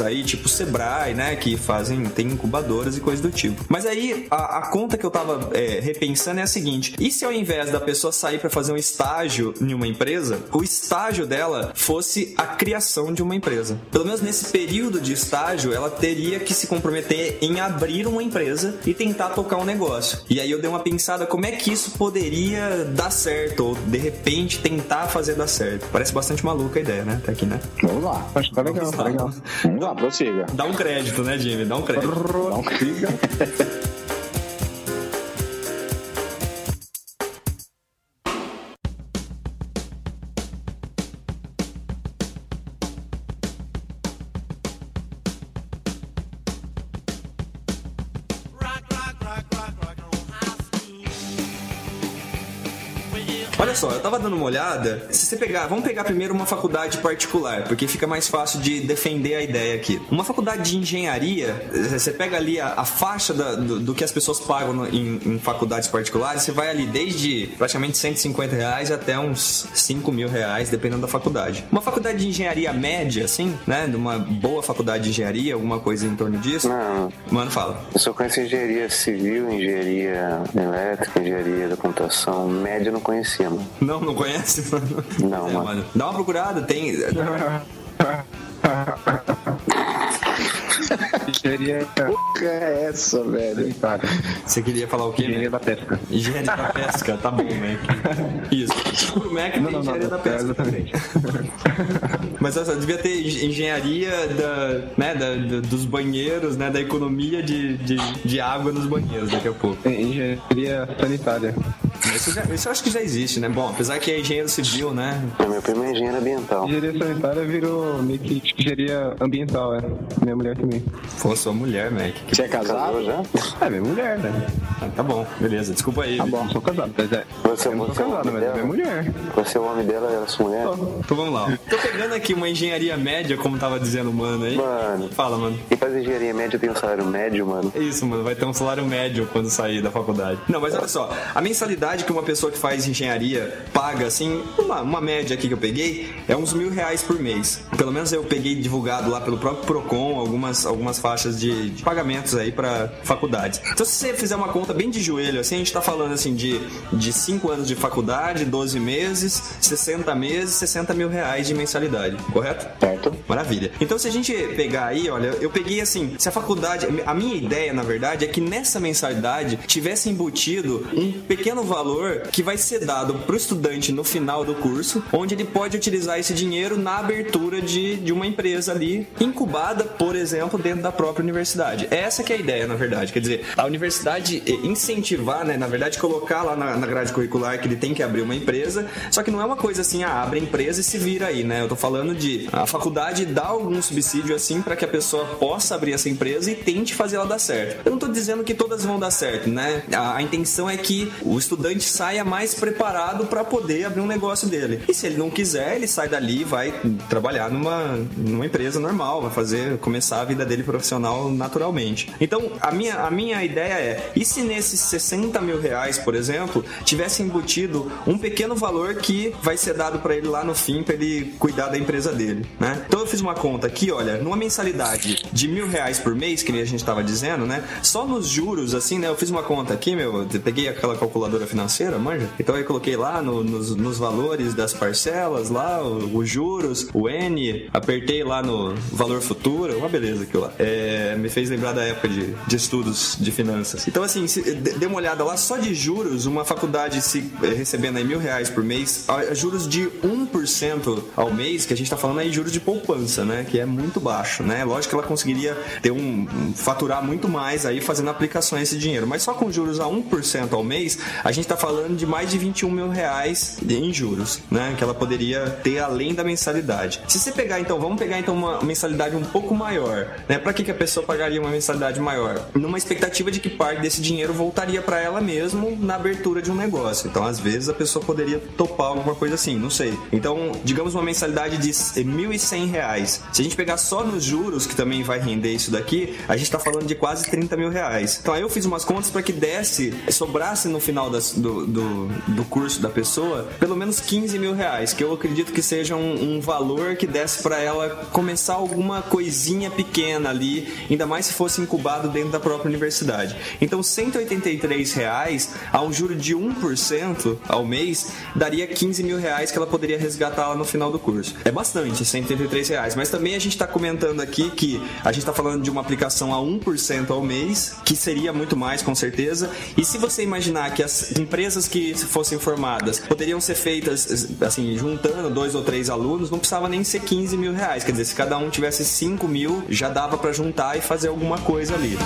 aí, tipo Sebrae, né, que fazem, tem incubadoras e coisas do tipo. Mas aí, a, a conta que eu tava é, repensando é a seguinte, e se ao invés da pessoa sair para fazer um estágio em uma empresa, o estágio dela fosse a criação de uma empresa? Pelo menos nesse período de estágio, ela teria que se comprometer em abrir uma empresa e tentar tocar um negócio. E aí eu dei uma pensada como é que isso poderia dar certo, ou de repente tentar fazer dar certo. Parece bastante maluca a ideia, né? Até aqui, né? Vamos lá. Acho que tá legal, tá legal. Vamos lá, prossiga. Dá um crédito, né, Jimmy? Dá um crédito. Não fica. Rock, só, eu tava dando uma olhada. Se você pegar, vamos pegar primeiro uma faculdade particular, porque fica mais fácil de defender a ideia aqui. Uma faculdade de engenharia, você pega ali a, a faixa da- do, do que as pessoas pagam no- em, em faculdades particulares, você vai ali desde praticamente 150 reais até uns 5 mil reais, dependendo da faculdade. Uma faculdade de engenharia média, assim, né? De uma boa faculdade de engenharia, alguma coisa em torno disso. Não, Mano, fala. eu só conheço engenharia civil, engenharia elétrica, engenharia da computação. Média eu não conhecia, mano. Não, não conhece, mano? Não, É, mano. Dá uma procurada, tem. Engenharia Que é essa, velho? Você queria falar o quê, Engenharia da pesca. Engenharia da pesca, tá bom, Mac. Isso. Pro Mac tem Não, não, não, engenharia não, da pesca. exatamente. Mas só, devia ter engenharia da, né, da, da- dos banheiros, né? Da economia de, de, de água nos banheiros daqui a pouco. Engenharia sanitária. Isso, já- isso eu acho que já existe, né? Bom, apesar que é engenheiro civil, né? Meu primo é engenheiro ambiental. Engenharia sanitária virou meio que engenharia ambiental, é. Minha mulher também. Pô, sua mulher, Mac. Você é casado? já? É, minha mulher, né? Ah, tá bom, beleza. Desculpa aí. Tá bom, sou casado. Mas é. Você- eu não sou é casado, mas é dela? minha mulher. Você é o homem dela, ela é sua mulher? Então vamos lá. Tô pegando aqui uma engenharia média, como tava dizendo o mano aí. Mano. Fala, mano. Quem faz engenharia média tem um salário médio, mano. É isso, mano. Vai ter um salário médio quando sair da faculdade. Não, mas olha só. A mensalidade que uma pessoa que faz engenharia paga, assim, uma, uma média aqui que eu peguei, é uns mil reais por mês. Pelo menos eu peguei divulgado lá pelo próprio Procon algumas, algumas faixas de, de pagamentos aí pra faculdades. Então, se você fizer uma conta bem de joelho, assim, a gente tá falando, assim, de, de 5 anos de faculdade, 12 meses, 60 meses, 60 mil reais de mensalidade. Correto? Certo? Maravilha. Então, se a gente pegar aí, olha, eu peguei assim, se a faculdade, a minha ideia, na verdade, é que nessa mensalidade tivesse embutido um pequeno valor que vai ser dado pro estudante no final do curso, onde ele pode utilizar esse dinheiro na abertura de, de uma empresa ali, incubada, por exemplo, dentro da própria universidade. Essa que é a ideia, na verdade. Quer dizer, a universidade eh, incentivar, né, na verdade, colocar lá na, na grade curricular que ele tem que abrir uma empresa, só que não é uma coisa assim, ah, abre a empresa e se vira aí, né? Eu tô falando de a faculdade dar algum subsídio assim para que a pessoa possa abrir essa empresa e tente fazer ela dar certo. Eu não tô dizendo que todas vão dar certo, né? A, a intenção é que o estudante saia mais preparado para poder abrir um negócio dele. E se ele não quiser, ele sai dali e vai trabalhar numa, numa empresa normal, vai fazer começar a vida dele profissional naturalmente. Então, a minha, a minha ideia é, e se nesses 60 mil reais, por exemplo, tivesse embutido um pequeno valor que vai ser dado para ele lá no fim para ele cuidar da empresa dele, né? Então eu fiz uma conta aqui, olha, numa mensalidade de mil reais por mês, que a gente tava dizendo, né? Só nos juros, assim, né? Eu fiz uma conta aqui, meu, eu peguei aquela calculadora financeira, manja. Então eu coloquei lá no- nos, nos valores das parcelas, lá, os juros, o N, apertei lá no valor futuro, uma beleza aquilo lá. É, me fez lembrar da época de, de estudos de finanças. Então, assim, se, dê uma olhada lá, só de juros, uma faculdade se eh, recebendo aí mil reais por mês, juros de 1% ao mês, que a gente tá falando aí juros de poupança, né? Que é muito baixo, né? Lógico que ela conseguiria ter um, faturar muito mais aí fazendo aplicações desse dinheiro, mas só com juros a 1% ao mês, a gente tá falando de mais de 21 mil reais em juros, né? Que ela poderia ter além da mensalidade. Se você pegar, então, vamos pegar então uma mensalidade um pouco maior, né? Para que, que a pessoa pagaria uma mensalidade maior? Numa expectativa de que parte desse dinheiro voltaria para ela mesmo na abertura de um negócio. Então, às vezes, a pessoa poderia topar alguma coisa assim, não sei. Então, digamos uma mensalidade de 1.100 reais. Se a gente pegar só nos juros, que também vai render isso daqui, a gente tá falando de quase 30 mil reais. Então, aí eu fiz umas contas para que desse, sobrasse no final das- do, do, do curso da pessoa, pelo menos 15 mil reais, que eu acredito que seja um, um valor que desse para ela começar alguma coisinha pequena ali, ainda mais se fosse incubado dentro da própria universidade. Então, 183 reais a um juro de 1% ao mês daria 15 mil reais que ela poderia resgatar lá no final do curso. É bastante, 183 reais. Mas também a gente está comentando aqui que a gente está falando de uma aplicação a 1% ao mês, que seria muito mais com certeza. E se você imaginar que as empresas que fossem formadas poderiam ser feitas, assim, juntando dois ou três alunos, não precisava nem ser 15 mil reais. Quer dizer, se cada um tivesse 5 mil, já dava para juntar e fazer alguma coisa ali.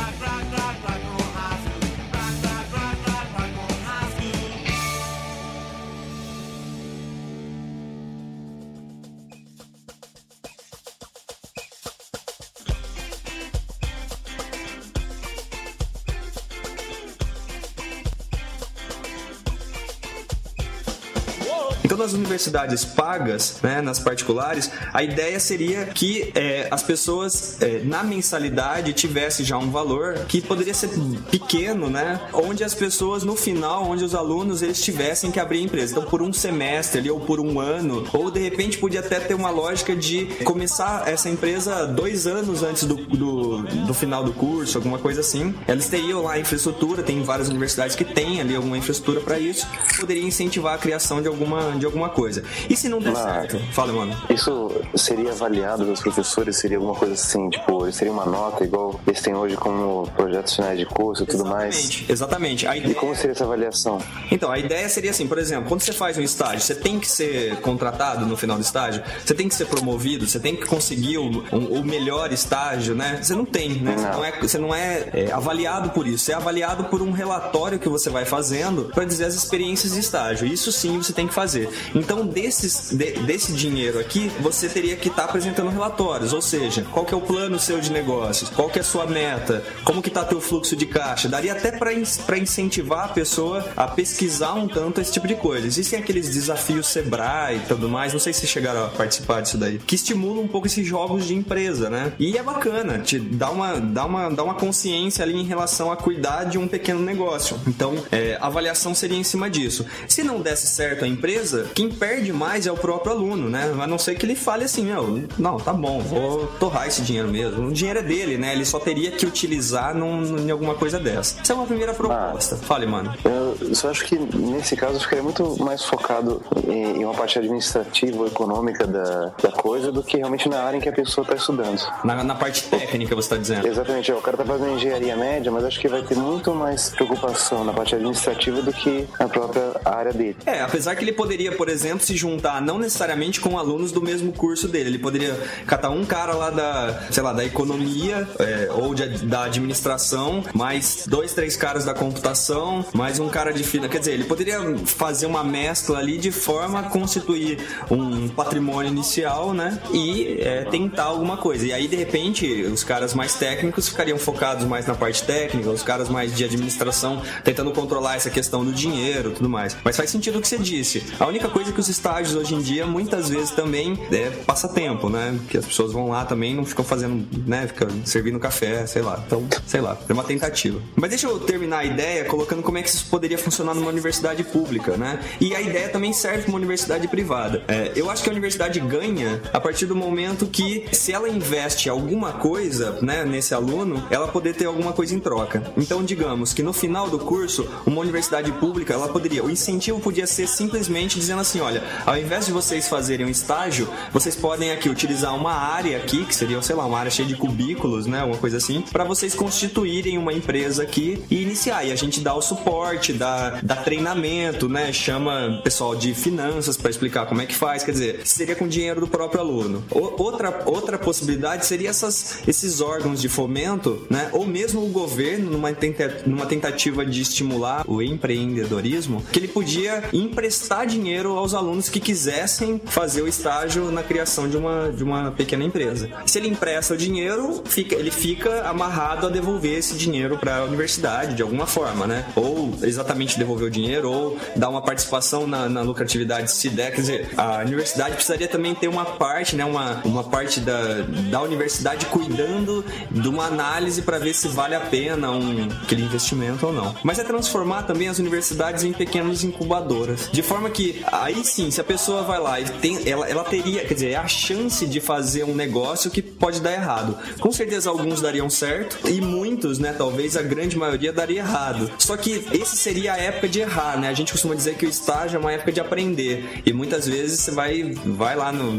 Nas universidades pagas, né, nas particulares, a ideia seria que é, as pessoas é, na mensalidade tivessem já um valor que poderia ser pequeno, né? Onde as pessoas no final, onde os alunos eles tivessem que abrir a empresa. Então, por um semestre ali, ou por um ano, ou de repente podia até ter uma lógica de começar essa empresa dois anos antes do, do, do final do curso, alguma coisa assim. Eles teriam lá a infraestrutura, tem várias universidades que têm ali alguma infraestrutura para isso, poderia incentivar a criação de alguma, de alguma coisa. E se não der certo? Fala, mano. Isso seria avaliado pelos professores? Seria alguma coisa assim, tipo, seria uma nota igual eles têm hoje como projetos finais de curso e tudo mais? Exatamente. A E ideia... como seria essa avaliação? Então, a ideia seria assim, por exemplo, quando você faz um estágio, você tem que ser contratado no final do estágio, você tem que ser promovido, você tem que conseguir o, o- melhor estágio, né? Você não tem, né? Você Não. não é, você não é, é, avaliado por isso, você é avaliado por um relatório que você vai fazendo para dizer as experiências de estágio. Isso sim você tem que fazer. Então, desses, de- desse dinheiro aqui, você teria que estar apresentando relatórios, ou seja, qual que é o plano seu de negócios, qual que é a sua meta, como que tá teu fluxo de caixa. Daria até para incentivar a pessoa a pesquisar um tanto esse tipo de coisa. Existem aqueles desafios Sebrae e tudo mais, não sei se chegaram a participar disso daí, que estimulam um pouco esses jogos de empresa, né? E é bacana, te dá uma, dá uma, dá uma consciência ali em relação a cuidar de um pequeno negócio. Então, é, a avaliação seria em cima disso. Se não desse certo a empresa, quem perde mais é o próprio aluno, né? A não ser que ele fale assim, meu, não, tá bom, vou torrar esse dinheiro mesmo. O dinheiro é dele, né? Ele só teria que utilizar num, em alguma coisa dessa. Essa é uma primeira proposta. Fale, mano. Eu só acho que nesse caso eu ficaria muito mais focado em, em uma parte administrativa ou econômica da, da coisa do que realmente na área em que a pessoa está estudando. Na, na parte técnica, você tá dizendo. Exatamente, ó, o cara tá fazendo engenharia média, mas acho que vai ter muito mais preocupação na parte administrativa do que na própria área dele. É, apesar que ele poderia, por exemplo, se juntar não necessariamente com alunos do mesmo curso dele. Ele poderia catar um cara lá da, sei lá, da economia é, ou de- da administração, mais dois, três caras da computação, mais um cara de fina. Quer dizer, ele poderia fazer uma mescla ali de forma a constituir um patrimônio inicial, né? E é, tentar alguma coisa. E aí, de repente, os caras mais técnicos ficariam focados mais na parte técnica, os caras mais de administração tentando controlar essa questão do dinheiro tudo mais. Mas faz sentido o que você disse. A única coisa que os estágios hoje em dia, muitas vezes também é passatempo, né? Que as pessoas vão lá também não ficam fazendo, né? Ficam servindo café, sei lá. Então, sei lá, é uma tentativa. Mas deixa eu terminar a ideia colocando como é que isso poderia funcionar numa universidade pública, né? E a ideia também serve para uma universidade privada. É, eu acho que a universidade ganha a partir do momento que, se ela investe alguma coisa, né, nesse aluno, ela poder ter alguma coisa em troca. Então, digamos que no final do curso, uma universidade pública, ela poderia, o incentivo podia ser simplesmente dizendo assim, olha, ao invés de vocês fazerem um estágio, vocês podem aqui utilizar uma área aqui, que seria, sei lá, uma área cheia de cubículos, né, alguma coisa assim, para vocês constituírem uma empresa aqui e iniciar. E a gente dá o suporte, dá, dá treinamento, né, chama pessoal de finanças para explicar como é que faz, quer dizer, seria com dinheiro do próprio aluno. O- outra, outra possibilidade seria essas, esses órgãos de fomento, né, ou mesmo o governo, numa, tenta- numa tentativa de estimular o empreendedorismo, que ele podia emprestar dinheiro aos alunos que quisessem fazer o estágio na criação de uma, de uma pequena empresa. Se ele empresta o dinheiro, fica, ele fica amarrado a devolver esse dinheiro para a universidade de alguma forma, né? Ou exatamente devolver o dinheiro, ou dar uma participação na, na lucratividade se der. Quer dizer, a universidade precisaria também ter uma parte, né? Uma, uma parte da, da universidade cuidando de uma análise para ver se vale a pena um, aquele investimento ou não. Mas é transformar também as universidades em pequenas incubadoras. De forma que, aí sim, se a pessoa vai lá e tem, ela, ela teria, quer dizer, é a chance de fazer um negócio que pode dar errado. Com certeza alguns dariam certo e muitos, né, talvez a grande maioria daria errado. Só que esse seria a época de errar, né? A gente costuma dizer que o estágio é uma época de aprender. E muitas vezes você vai, vai lá no-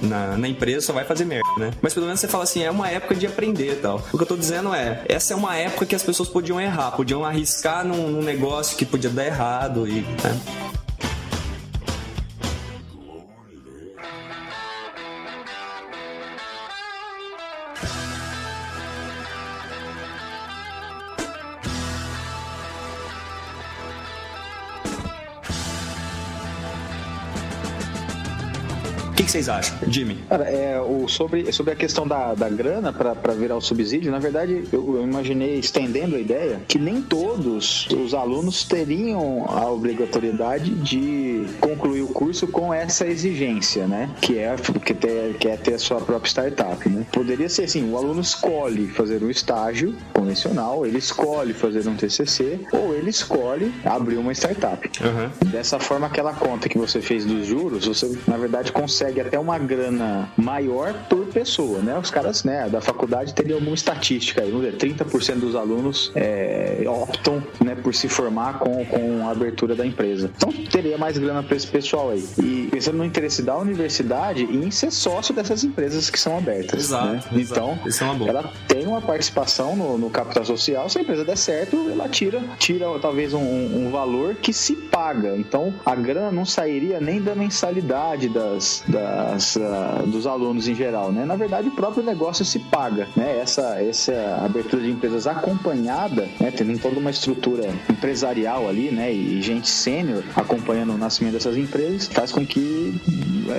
na, na, empresa só vai fazer merda, né? Mas pelo menos você fala assim, é uma época de aprender tal. O que eu tô dizendo é, essa é uma época que as pessoas podiam errar, podiam arriscar num, num negócio que podia dar errado e. Né? Que, que vocês acham, Jimmy? Cara, é, o, sobre, sobre a questão da, da grana para virar o subsídio, na verdade, eu, eu imaginei, estendendo a ideia, que nem todos os alunos teriam a obrigatoriedade de concluir o curso com essa exigência, né? Que é, que, ter, que é ter a sua própria startup, né? Poderia ser assim, o aluno escolhe fazer um estágio convencional, ele escolhe fazer um TCC, ou ele escolhe abrir uma startup. Aham. Dessa forma, aquela conta que você fez dos juros, você na verdade consegue até uma grana maior por pessoa, né? Os caras, né, da faculdade teriam alguma estatística aí, vamos dizer, 30% dos alunos é, optam, né, por se formar com, com a abertura da empresa. Então teria mais grana para esse pessoal aí. E pensando no interesse da universidade e em ser sócio dessas empresas que são abertas. Exato, né? exato. Então, é ela tem uma participação no, no capital social. Se a empresa der certo, ela tira, tira talvez um, um valor que se paga. Então, a grana não sairia nem da mensalidade das, das, ah, dos alunos em geral, né? Na verdade, o próprio negócio se paga, né? Essa, essa abertura de empresas acompanhada, né? Tendo toda uma estrutura empresarial ali, né? E gente sênior acompanhando o nascimento dessas empresas, faz com que,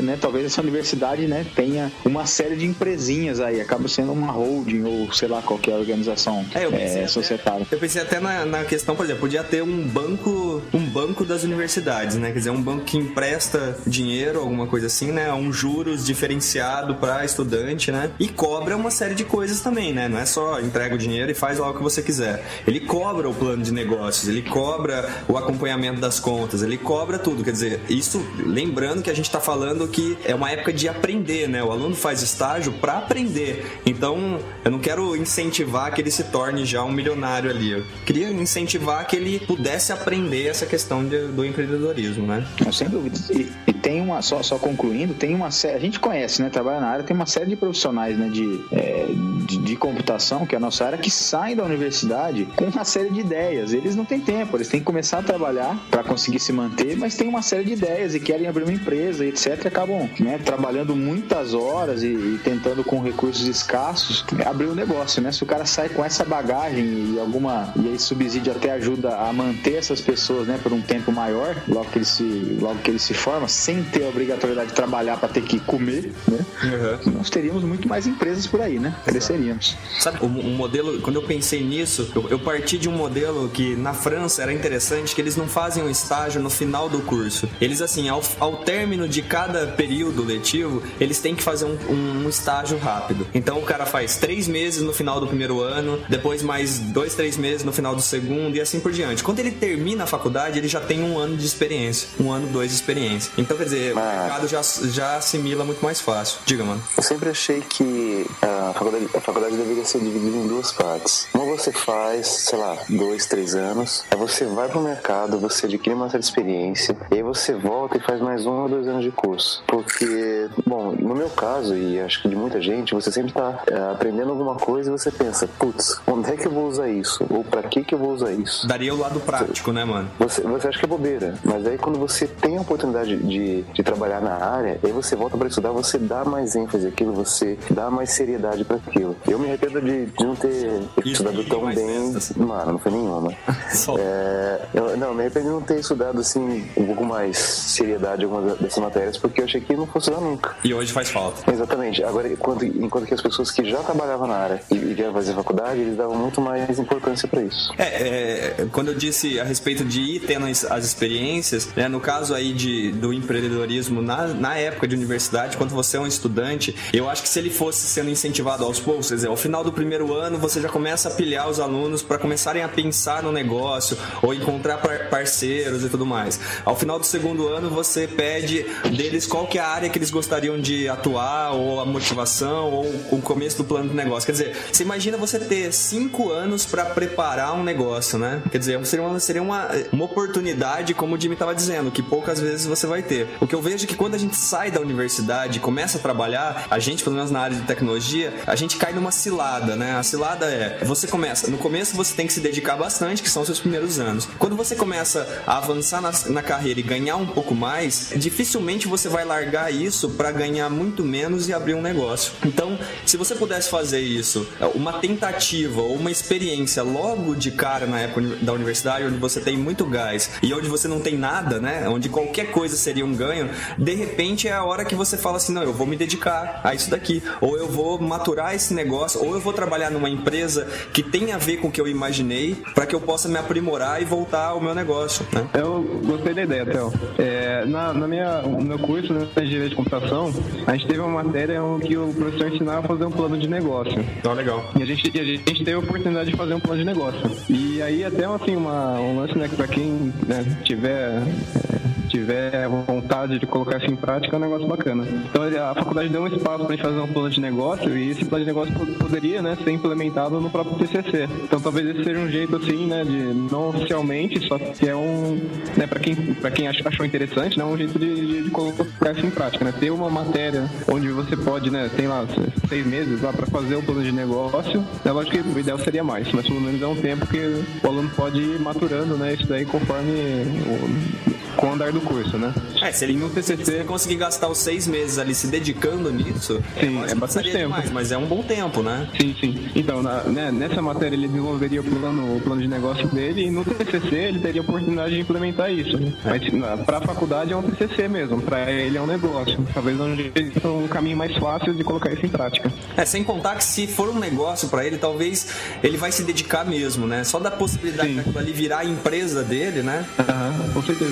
né? Talvez essa universidade, né? Tenha uma série de empresinhas aí, acaba sendo uma holding ou sei lá qualquer organização É, eu pensei é, até- societária. Eu pensei até na, na questão, por exemplo, podia ter um banco, um banco das universidades, né? Quer dizer, um banco que empresta dinheiro, alguma coisa assim, né? Um juros diferenciado para estudante, né? E cobra uma série de coisas também, né? Não é só entrega o dinheiro e faz lá o que você quiser. Ele cobra o plano de negócios, ele cobra o acompanhamento das contas, ele cobra tudo. Quer dizer, isso lembrando que a gente tá falando que é uma época de aprender, né? O aluno faz estágio para aprender. Então, eu não quero incentivar que ele se torne já um milionário ali. Eu queria incentivar que ele pudesse aprender essa questão de- do empreendedorismo, né? Não, Sem dúvida. E tem uma, só, só concluindo, tem uma série, a gente conhece, né? Trabalha na área, tem uma série de profissionais, né? De, é, de, de computação, que é a nossa área, que saem da universidade com uma série de ideias. Eles não têm tempo, eles têm que começar a trabalhar para conseguir se manter, mas tem uma série de ideias e querem abrir uma empresa, etc. E acabam né, trabalhando muitas horas e, e tentando com recursos escassos abrir o negócio, né? Se o cara sai com essa bagagem e alguma e aí subsídio até ajuda a manter essas pessoas, né, por um tempo maior, logo que ele se logo que ele se forma, sem ter a obrigatoriedade de trabalhar para ter que comer, né? Nós teríamos muito mais empresas por aí, né? Cresceríamos. Sabe, o, um modelo, quando eu pensei nisso, eu, eu parti de um modelo que na França era interessante, que eles não fazem um estágio no final do curso. Eles, assim, ao, ao término de cada período letivo, eles têm que fazer um, um estágio rápido. Então o cara faz três meses no final do primeiro ano, depois mais dois, três meses no final do segundo e assim por diante. Quando ele termina a faculdade, ele já tem um ano de experiência, um ano, dois de experiência. Então, quer dizer, o Ah. mercado já, já assimila muito mais fácil. Diga, mano. Eu sempre achei que a faculdade, a faculdade deveria ser dividida em duas partes. Uma você faz, sei lá, dois, três anos, aí você vai pro mercado, você adquire uma certa experiência, e aí você volta e faz mais um ou dois anos de curso. Porque, bom, no meu caso, e acho que de muita gente, você sempre tá é, aprendendo alguma coisa e você pensa, putz, onde é que eu vou usar isso? Ou pra que que eu vou usar isso? Daria o lado prático, né, mano? Você, você acha que é bobeira, mas aí quando você tem a oportunidade de, de trabalhar na área, aí você volta para estudar, você dá mais ênfase àquilo, você dá mais seriedade para aquilo. Eu me arrependo de, de não ter estudado tão bem. Mano, não foi nenhuma. É, eu, não, me arrependo de não ter estudado assim um pouco mais seriedade algumas dessas matérias, porque eu achei que não fosse estudar nunca. E hoje faz falta. Exatamente. Agora, enquanto, enquanto que as pessoas que já trabalhavam na área e, e vieram fazer faculdade, eles davam muito mais importância para isso. É, é, quando eu disse a respeito de ir tendo as, as experiências, né, no caso aí de, do empreendedorismo na, na época de universidade, quando você é um estudante, eu acho que se ele fosse sendo incentivado aos poucos, quer dizer, ao final do primeiro ano você já começa a pilhar os alunos para começarem a pensar no negócio ou encontrar par- parceiros e tudo mais. Ao final do segundo ano você pede deles qual que é a área que eles gostariam de atuar ou a motivação ou o começo do plano de negócio. Quer dizer, você imagina você ter cinco anos para preparar um negócio, né? Quer dizer, seria uma, seria uma, uma oportunidade, como o Jimmy estava dizendo, que poucas vezes você vai ter. O que eu vejo é que quando a gente sai da universidade e começa a trabalhar, a gente, pelo menos na área de tecnologia, a gente cai numa cilada, né? A cilada é, você começa, no começo você tem que se dedicar bastante, que são os seus primeiros anos. Quando você começa a avançar na, na carreira e ganhar um pouco mais, dificilmente você vai largar isso para ganhar muito menos e abrir um negócio. Então, se você pudesse fazer isso, uma tentativa ou uma experiência logo de cara na época da universidade, onde você tem muito gás e onde você não tem nada, né? Onde qualquer coisa seria um ganho, de repente é a hora que você fala assim, não, eu vou me dedicar a isso daqui, ou eu vou maturar esse negócio, ou eu vou trabalhar numa empresa que tem a ver com o que eu imaginei, para que eu possa me aprimorar e voltar ao meu negócio, né? Eu gostei da ideia, Theo. É, na, na minha, no meu curso né, de engenharia de computação, a gente teve uma matéria onde o professor ensinava a fazer um plano de negócio. Então, legal. E a gente, a gente teve a oportunidade de fazer um plano de negócio. E aí até assim, uma, um lance, né, que pra quem né, tiver, tiver vontade de colocar isso em prática é um negócio bacana. Então a faculdade deu um espaço pra gente fazer um plano de negócio e esse plano de negócio po- poderia né, ser implementado no próprio TCC. Então talvez esse seja um jeito assim, né, de não oficialmente, só que é um, né, para quem para quem ach- achou interessante, né, um jeito de, de, de colocar isso em prática, né? Ter uma matéria onde você pode, né, tem lá seis meses lá para fazer o plano de negócio. É lógico que o ideal seria mais, mas pelo menos é um tempo que o aluno pode ir maturando, né, isso daí conforme o, com o andar do curso, né? É, se ele no TCC conseguir gastar os seis meses ali se dedicando nisso, Sim, é que bastante tempo. demais, mas é um bom tempo, né? Sim, sim. Então, na- né, nessa matéria ele desenvolveria o plano, o plano de negócio dele e no TCC ele teria a oportunidade de implementar isso. né? Mas para a faculdade é um TCC mesmo, para ele é um negócio. Talvez é um, jeito- um caminho mais fácil de colocar isso em prática. É, sem contar que se for um negócio pra ele, talvez ele vai se dedicar mesmo, né? Só da possibilidade daquilo ali virar a empresa dele, né? Aham, com certeza.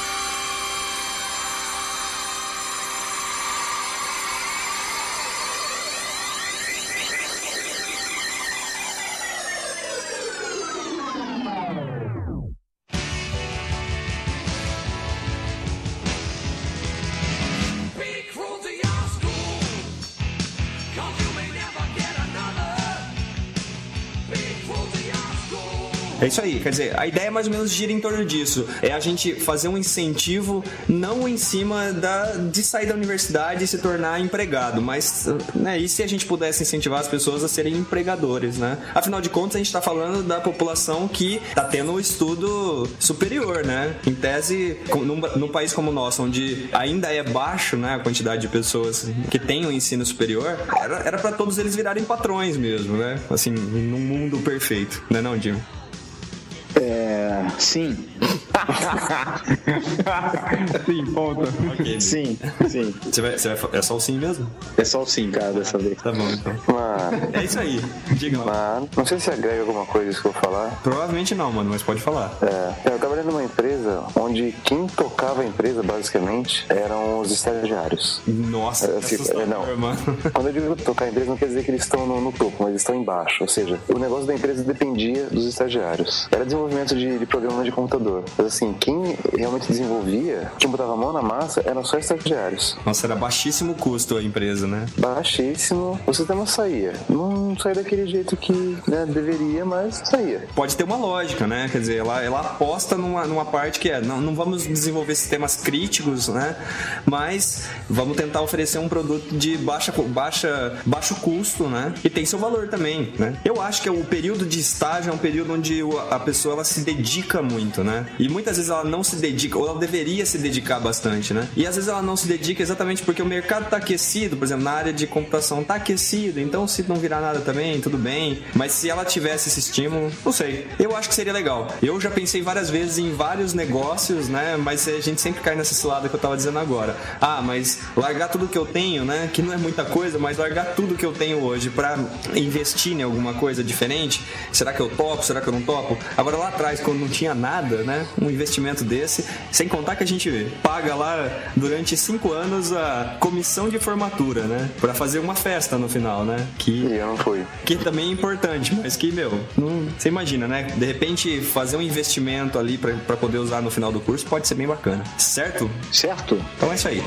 isso aí, quer dizer, a ideia mais ou menos gira em torno disso. É a gente fazer um incentivo não em cima da, de sair da universidade e se tornar empregado, mas né, e se a gente pudesse incentivar as pessoas a serem empregadores, né? Afinal de contas, a gente está falando da população que está tendo um estudo superior, né? Em tese, num, num país como o nosso, onde ainda é baixo né, a quantidade de pessoas que têm o ensino superior, era para todos eles virarem patrões mesmo, né? Assim, num mundo perfeito, né não, Jim? É, sim, Sim, ponto. sim, sim. Você vai, você vai, é só o sim mesmo? É só o sim, cara, dessa vez. Tá bom, então. Mas, É isso aí. Diga lá. mas não sei se agrega alguma coisa isso que eu vou falar. Provavelmente não, mano, mas pode falar. É, eu numa empresa onde quem tocava a empresa, basicamente, eram os estagiários. Nossa, É, que assim, assustador, é, não. mano. Quando eu digo tocar a empresa, não quer dizer que eles estão no, no topo, mas eles estão embaixo. Ou seja, o negócio da empresa dependia dos estagiários. Era desenvolvimento de, de programa de computador. Mas assim, quem realmente desenvolvia, quem botava a mão na massa, eram só estagiários. Nossa, era baixíssimo custo a empresa, né? Baixíssimo, o sistema saía. Não saía daquele jeito que né, deveria, mas saía. Pode ter uma lógica, né? Quer dizer, ela, ela aposta numa, numa parte que é, não, não vamos desenvolver sistemas críticos, né? Mas vamos tentar oferecer um produto de baixa, baixa, baixo custo, né? E tem seu valor também, né? Eu acho que o período de estágio é um período onde a pessoa ela se dedica muito, né? E muitas vezes ela não se dedica, ou ela deveria se dedicar bastante, né? E às vezes ela não se dedica exatamente porque o mercado tá aquecido, por exemplo, na área de computação tá aquecido, então se não virar nada também, tudo bem. Mas se ela tivesse esse estímulo, não sei. Eu acho que seria legal. Eu já pensei várias vezes em vários negócios, né? Mas a gente sempre cai nessa cilada que eu tava dizendo agora. Ah, mas largar tudo que eu tenho, né? Que não é muita coisa, mas largar tudo que eu tenho hoje pra investir em alguma coisa diferente, será que eu topo? Será que eu não topo? Agora lá atrás, quando não tinha nada, né? Um investimento desse, sem contar que a gente paga lá durante cinco anos a comissão de formatura, né? Pra fazer uma festa no final, né? Que E eu não fui. que também é importante, mas que, meu, não, você imagina, né? De repente, fazer um investimento ali pra pra poder usar no final do curso pode ser bem bacana, certo? Certo? Então é isso aí.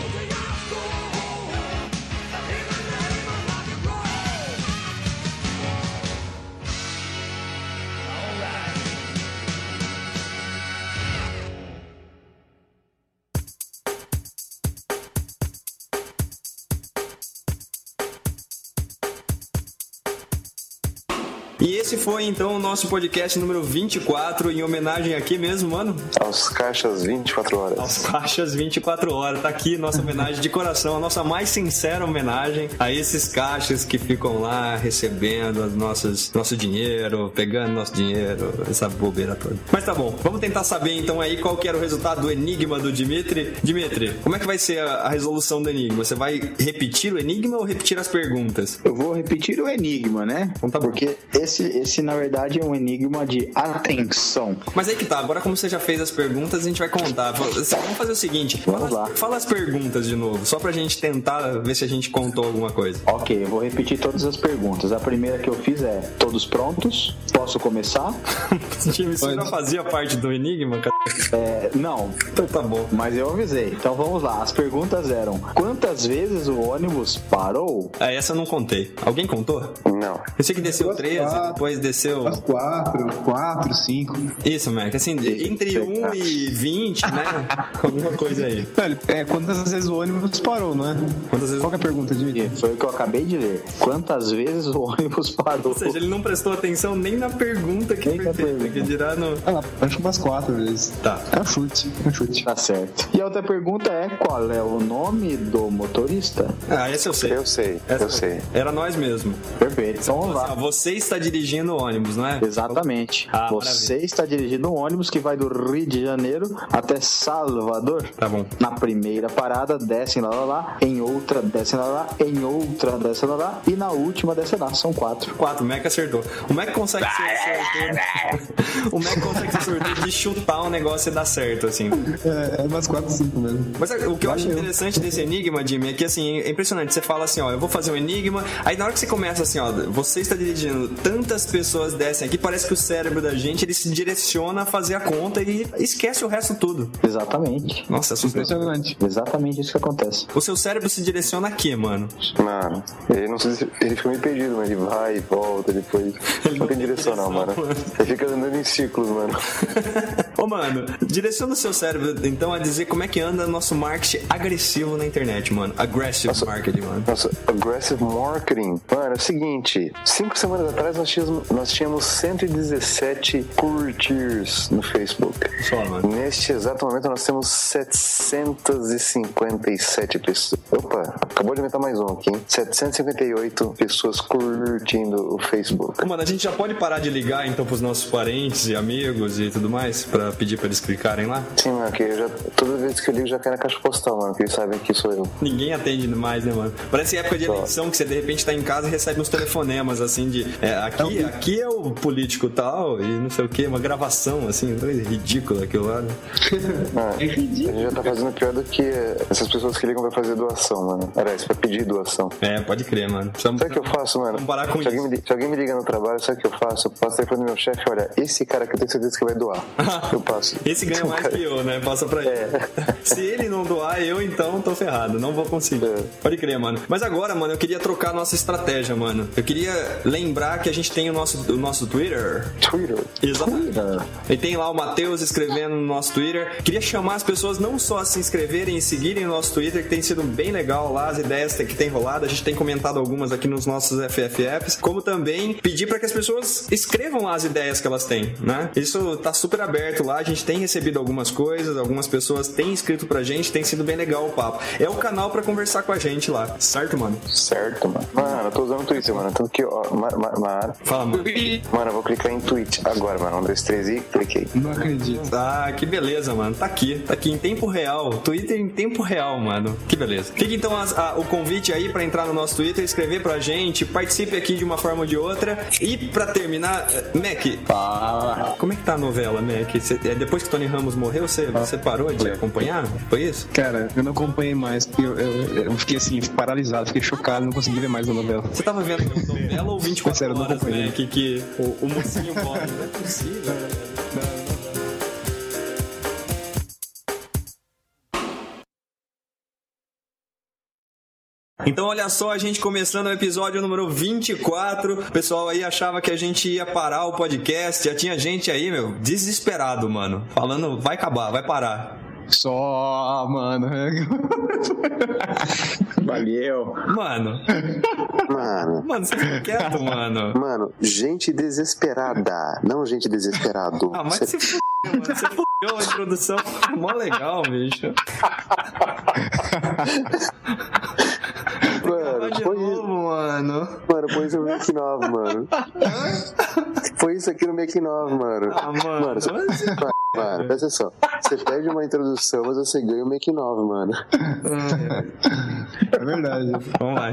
E esse foi então o nosso podcast número 24, em homenagem aqui mesmo, mano, Aos caixas 24 horas. aos caixas 24 horas. Tá aqui nossa homenagem de coração, a nossa mais sincera homenagem a esses caixas que ficam lá recebendo as nossas, nosso dinheiro, pegando nosso dinheiro, essa bobeira toda. Mas tá bom, vamos tentar saber então aí qual que era o resultado do enigma do Dimitri. Dimitri, como é que vai ser a, a resolução do enigma? Você vai repetir o enigma ou repetir as perguntas? Eu vou repetir o enigma, né? Então tá bom. Porque esse, esse, na verdade, é um enigma de atenção. Mas aí que tá, agora como você já fez as perguntas, a gente vai contar. Vamos fazer o seguinte, Vamos fala, lá. fala as perguntas de novo, só pra gente tentar ver se a gente contou alguma coisa. Ok, eu vou repetir todas as perguntas. A primeira que eu fiz é: todos prontos? Posso começar? Time, isso já fazia parte do enigma, cara? É, não, Então tá bom. mas eu avisei. Então vamos lá. As perguntas eram: quantas vezes o ônibus parou? Ah, essa eu não contei. Alguém contou? Não. Eu sei que desceu Duas 13, quatro. depois desceu. Umas quatro, quatro, cinco. Isso, Mac. Assim, entre 1 e 20, né? Alguma coisa aí. Velho, é, quantas vezes o ônibus parou, não é? Quantas vezes. Qual que é a pergunta, Dimitri? Foi o que eu acabei de ler. Quantas vezes o ônibus parou? Ou seja, ele não prestou atenção nem na pergunta que Nem foi feita, que dirá no. Ah, acho que umas quatro vezes. Tá. É um chute, é um chute. Tá certo. E a outra pergunta é: qual é o nome do motorista? Ah, essa eu sei. Eu sei, Essa eu sei. Era nós mesmo. Perfeito. Então vamos Assim, lá. você está dirigindo o ônibus, não é? Exatamente. Ah, Você está dirigindo um ônibus que vai do Rio de Janeiro até Salvador. Tá bom. Na primeira parada, descem lá, lá, lá. Em outra, descem lá, lá. Em outra, descem lá, lá. E na última, descem lá. São quatro. 4, o Mac acertou. O Mac consegue ser sortudo. o Mac consegue ser sortudo de chutar um negócio e dar certo, assim. É, é umas quatro, cinco mesmo. Mas é, o que eu acho interessante desse enigma, Jimmy, é que assim, é impressionante. Você fala assim, ó, eu vou fazer um enigma. Aí na hora que você começa assim, ó, você está dirigindo, tantas pessoas descem aqui, parece que o cérebro da gente ele se direciona a fazer a conta e esquece o resto tudo. Exatamente. Nossa, é. Impressionante. Exatamente isso que acontece. O seu cérebro se direciona a quê, mano? Mano, ele não se, ele fica meio perdido, mas ele vai e volta depois. Não tem direção não, mano. Ele fica andando em ciclos, mano. Ô, mano, direciona o seu cérebro, então, a dizer como é que anda nosso marketing agressivo na internet, mano. Aggressive marketing, mano. Nossa, aggressive marketing. Mano, é o seguinte: cinco semanas atrás nós tínhamos, nós tínhamos 117 curtirs no Facebook. Só, mano. Neste exato momento nós temos 757 pessoas. Opa, acabou de inventar mais um aqui, hein? 758 pessoas curtindo o Facebook. Mano, a gente já pode parar de ligar então pros nossos parentes e amigos e tudo mais pra pedir pra eles clicarem lá? Sim, mano, que eu já, toda vez que eu ligo já cai na caixa postal, mano, que eles sabem que sou eu. Ninguém atende mais, né, mano? Parece época de eleição que você de repente tá em casa e recebe uns telefonemas assim de é, aqui, aqui é o político tal e não sei o que, uma gravação assim, coisa ridícula aquilo lá, né? Mano, a gente já tá fazendo pior do que essas pessoas que ligam pra fazer doação, mano. Era isso, pra pedir doação. É, pode crer, mano. Precisamos- Sabe o que eu faço, mano? Vamos parar com se, alguém isso. me, se alguém me liga no trabalho, sabe o que eu faço? Eu passo o telefone do meu chefe olha, esse cara aqui eu tenho certeza que vai doar. eu passo. Esse ganha mais que eu, né? Passa pra ele. Se ele não doar, eu então tô ferrado. Não vou conseguir. É. Pode crer, mano. Mas agora, mano, eu queria trocar a nossa estratégia, mano. Eu queria lembrar que a gente tem o nosso, o nosso Twitter. Twitter. Exatamente. E tem lá o Matheus escrevendo no nosso Twitter. Queria chamar as pessoas não só a se inscreverem e seguirem o nosso Twitter, que tem sido bem legal lá, as ideias que tem rolado. A gente tem comentado algumas aqui nos nossos FFFs. Como também pedir para que as pessoas escrevam lá as ideias que elas têm, né? Isso tá super aberto lá. A gente tem recebido algumas coisas, algumas pessoas têm escrito pra gente, tem sido bem legal o papo. É o canal pra conversar com a gente lá, certo, mano? Certo, mano. Mano, eu tô usando o Twitter, mano. Tanto que, ó, ma, ma, Fala, mano. mano, eu vou clicar em tweet agora, mano. Um, dois, três e cliquei. Não acredito. Ah, que beleza, mano. Tá aqui, tá aqui em tempo real. Twitter em tempo real, mano. Que beleza. Fica então as- a- o convite aí pra entrar no nosso Twitter, escrever pra gente, participe aqui de uma forma ou de outra. E pra terminar, eh, Mac, como é que tá a novela, Mac? Cê- é, depois que Tony Ramos morreu, você, você parou de acompanhar? Foi isso? Cara, eu não acompanhei mais, eu, eu- eu fiquei assim, paralisado, fiquei chocado, não consegui ver mais a novela. Você tava vendo novela ou 24 Sério, eu horas, acompanhei. Mac, que o, o mocinho morre? Não é possível. Então, olha só, a gente começando o episódio número 24. O pessoal aí achava que a gente ia parar o podcast. Já tinha gente aí, meu, desesperado, mano. Falando, vai acabar, vai parar. Só, mano. Valeu. Mano, Mano. mano, você fica quieto, mano. Mano, gente desesperada. Não gente desesperado. Ah, mas Cê- se fudeu, mano. Você fudeu a introdução. Mó legal, bicho. Mano, de põe, novo, mano. mano, põe isso no Make 9, mano. Põe isso aqui no Make 9, mano. Ah, mano. Mano, você- mano, mano, presta atenção. Você perde uma introdução, mas você ganha o Make 9, mano. É verdade. Vamos lá.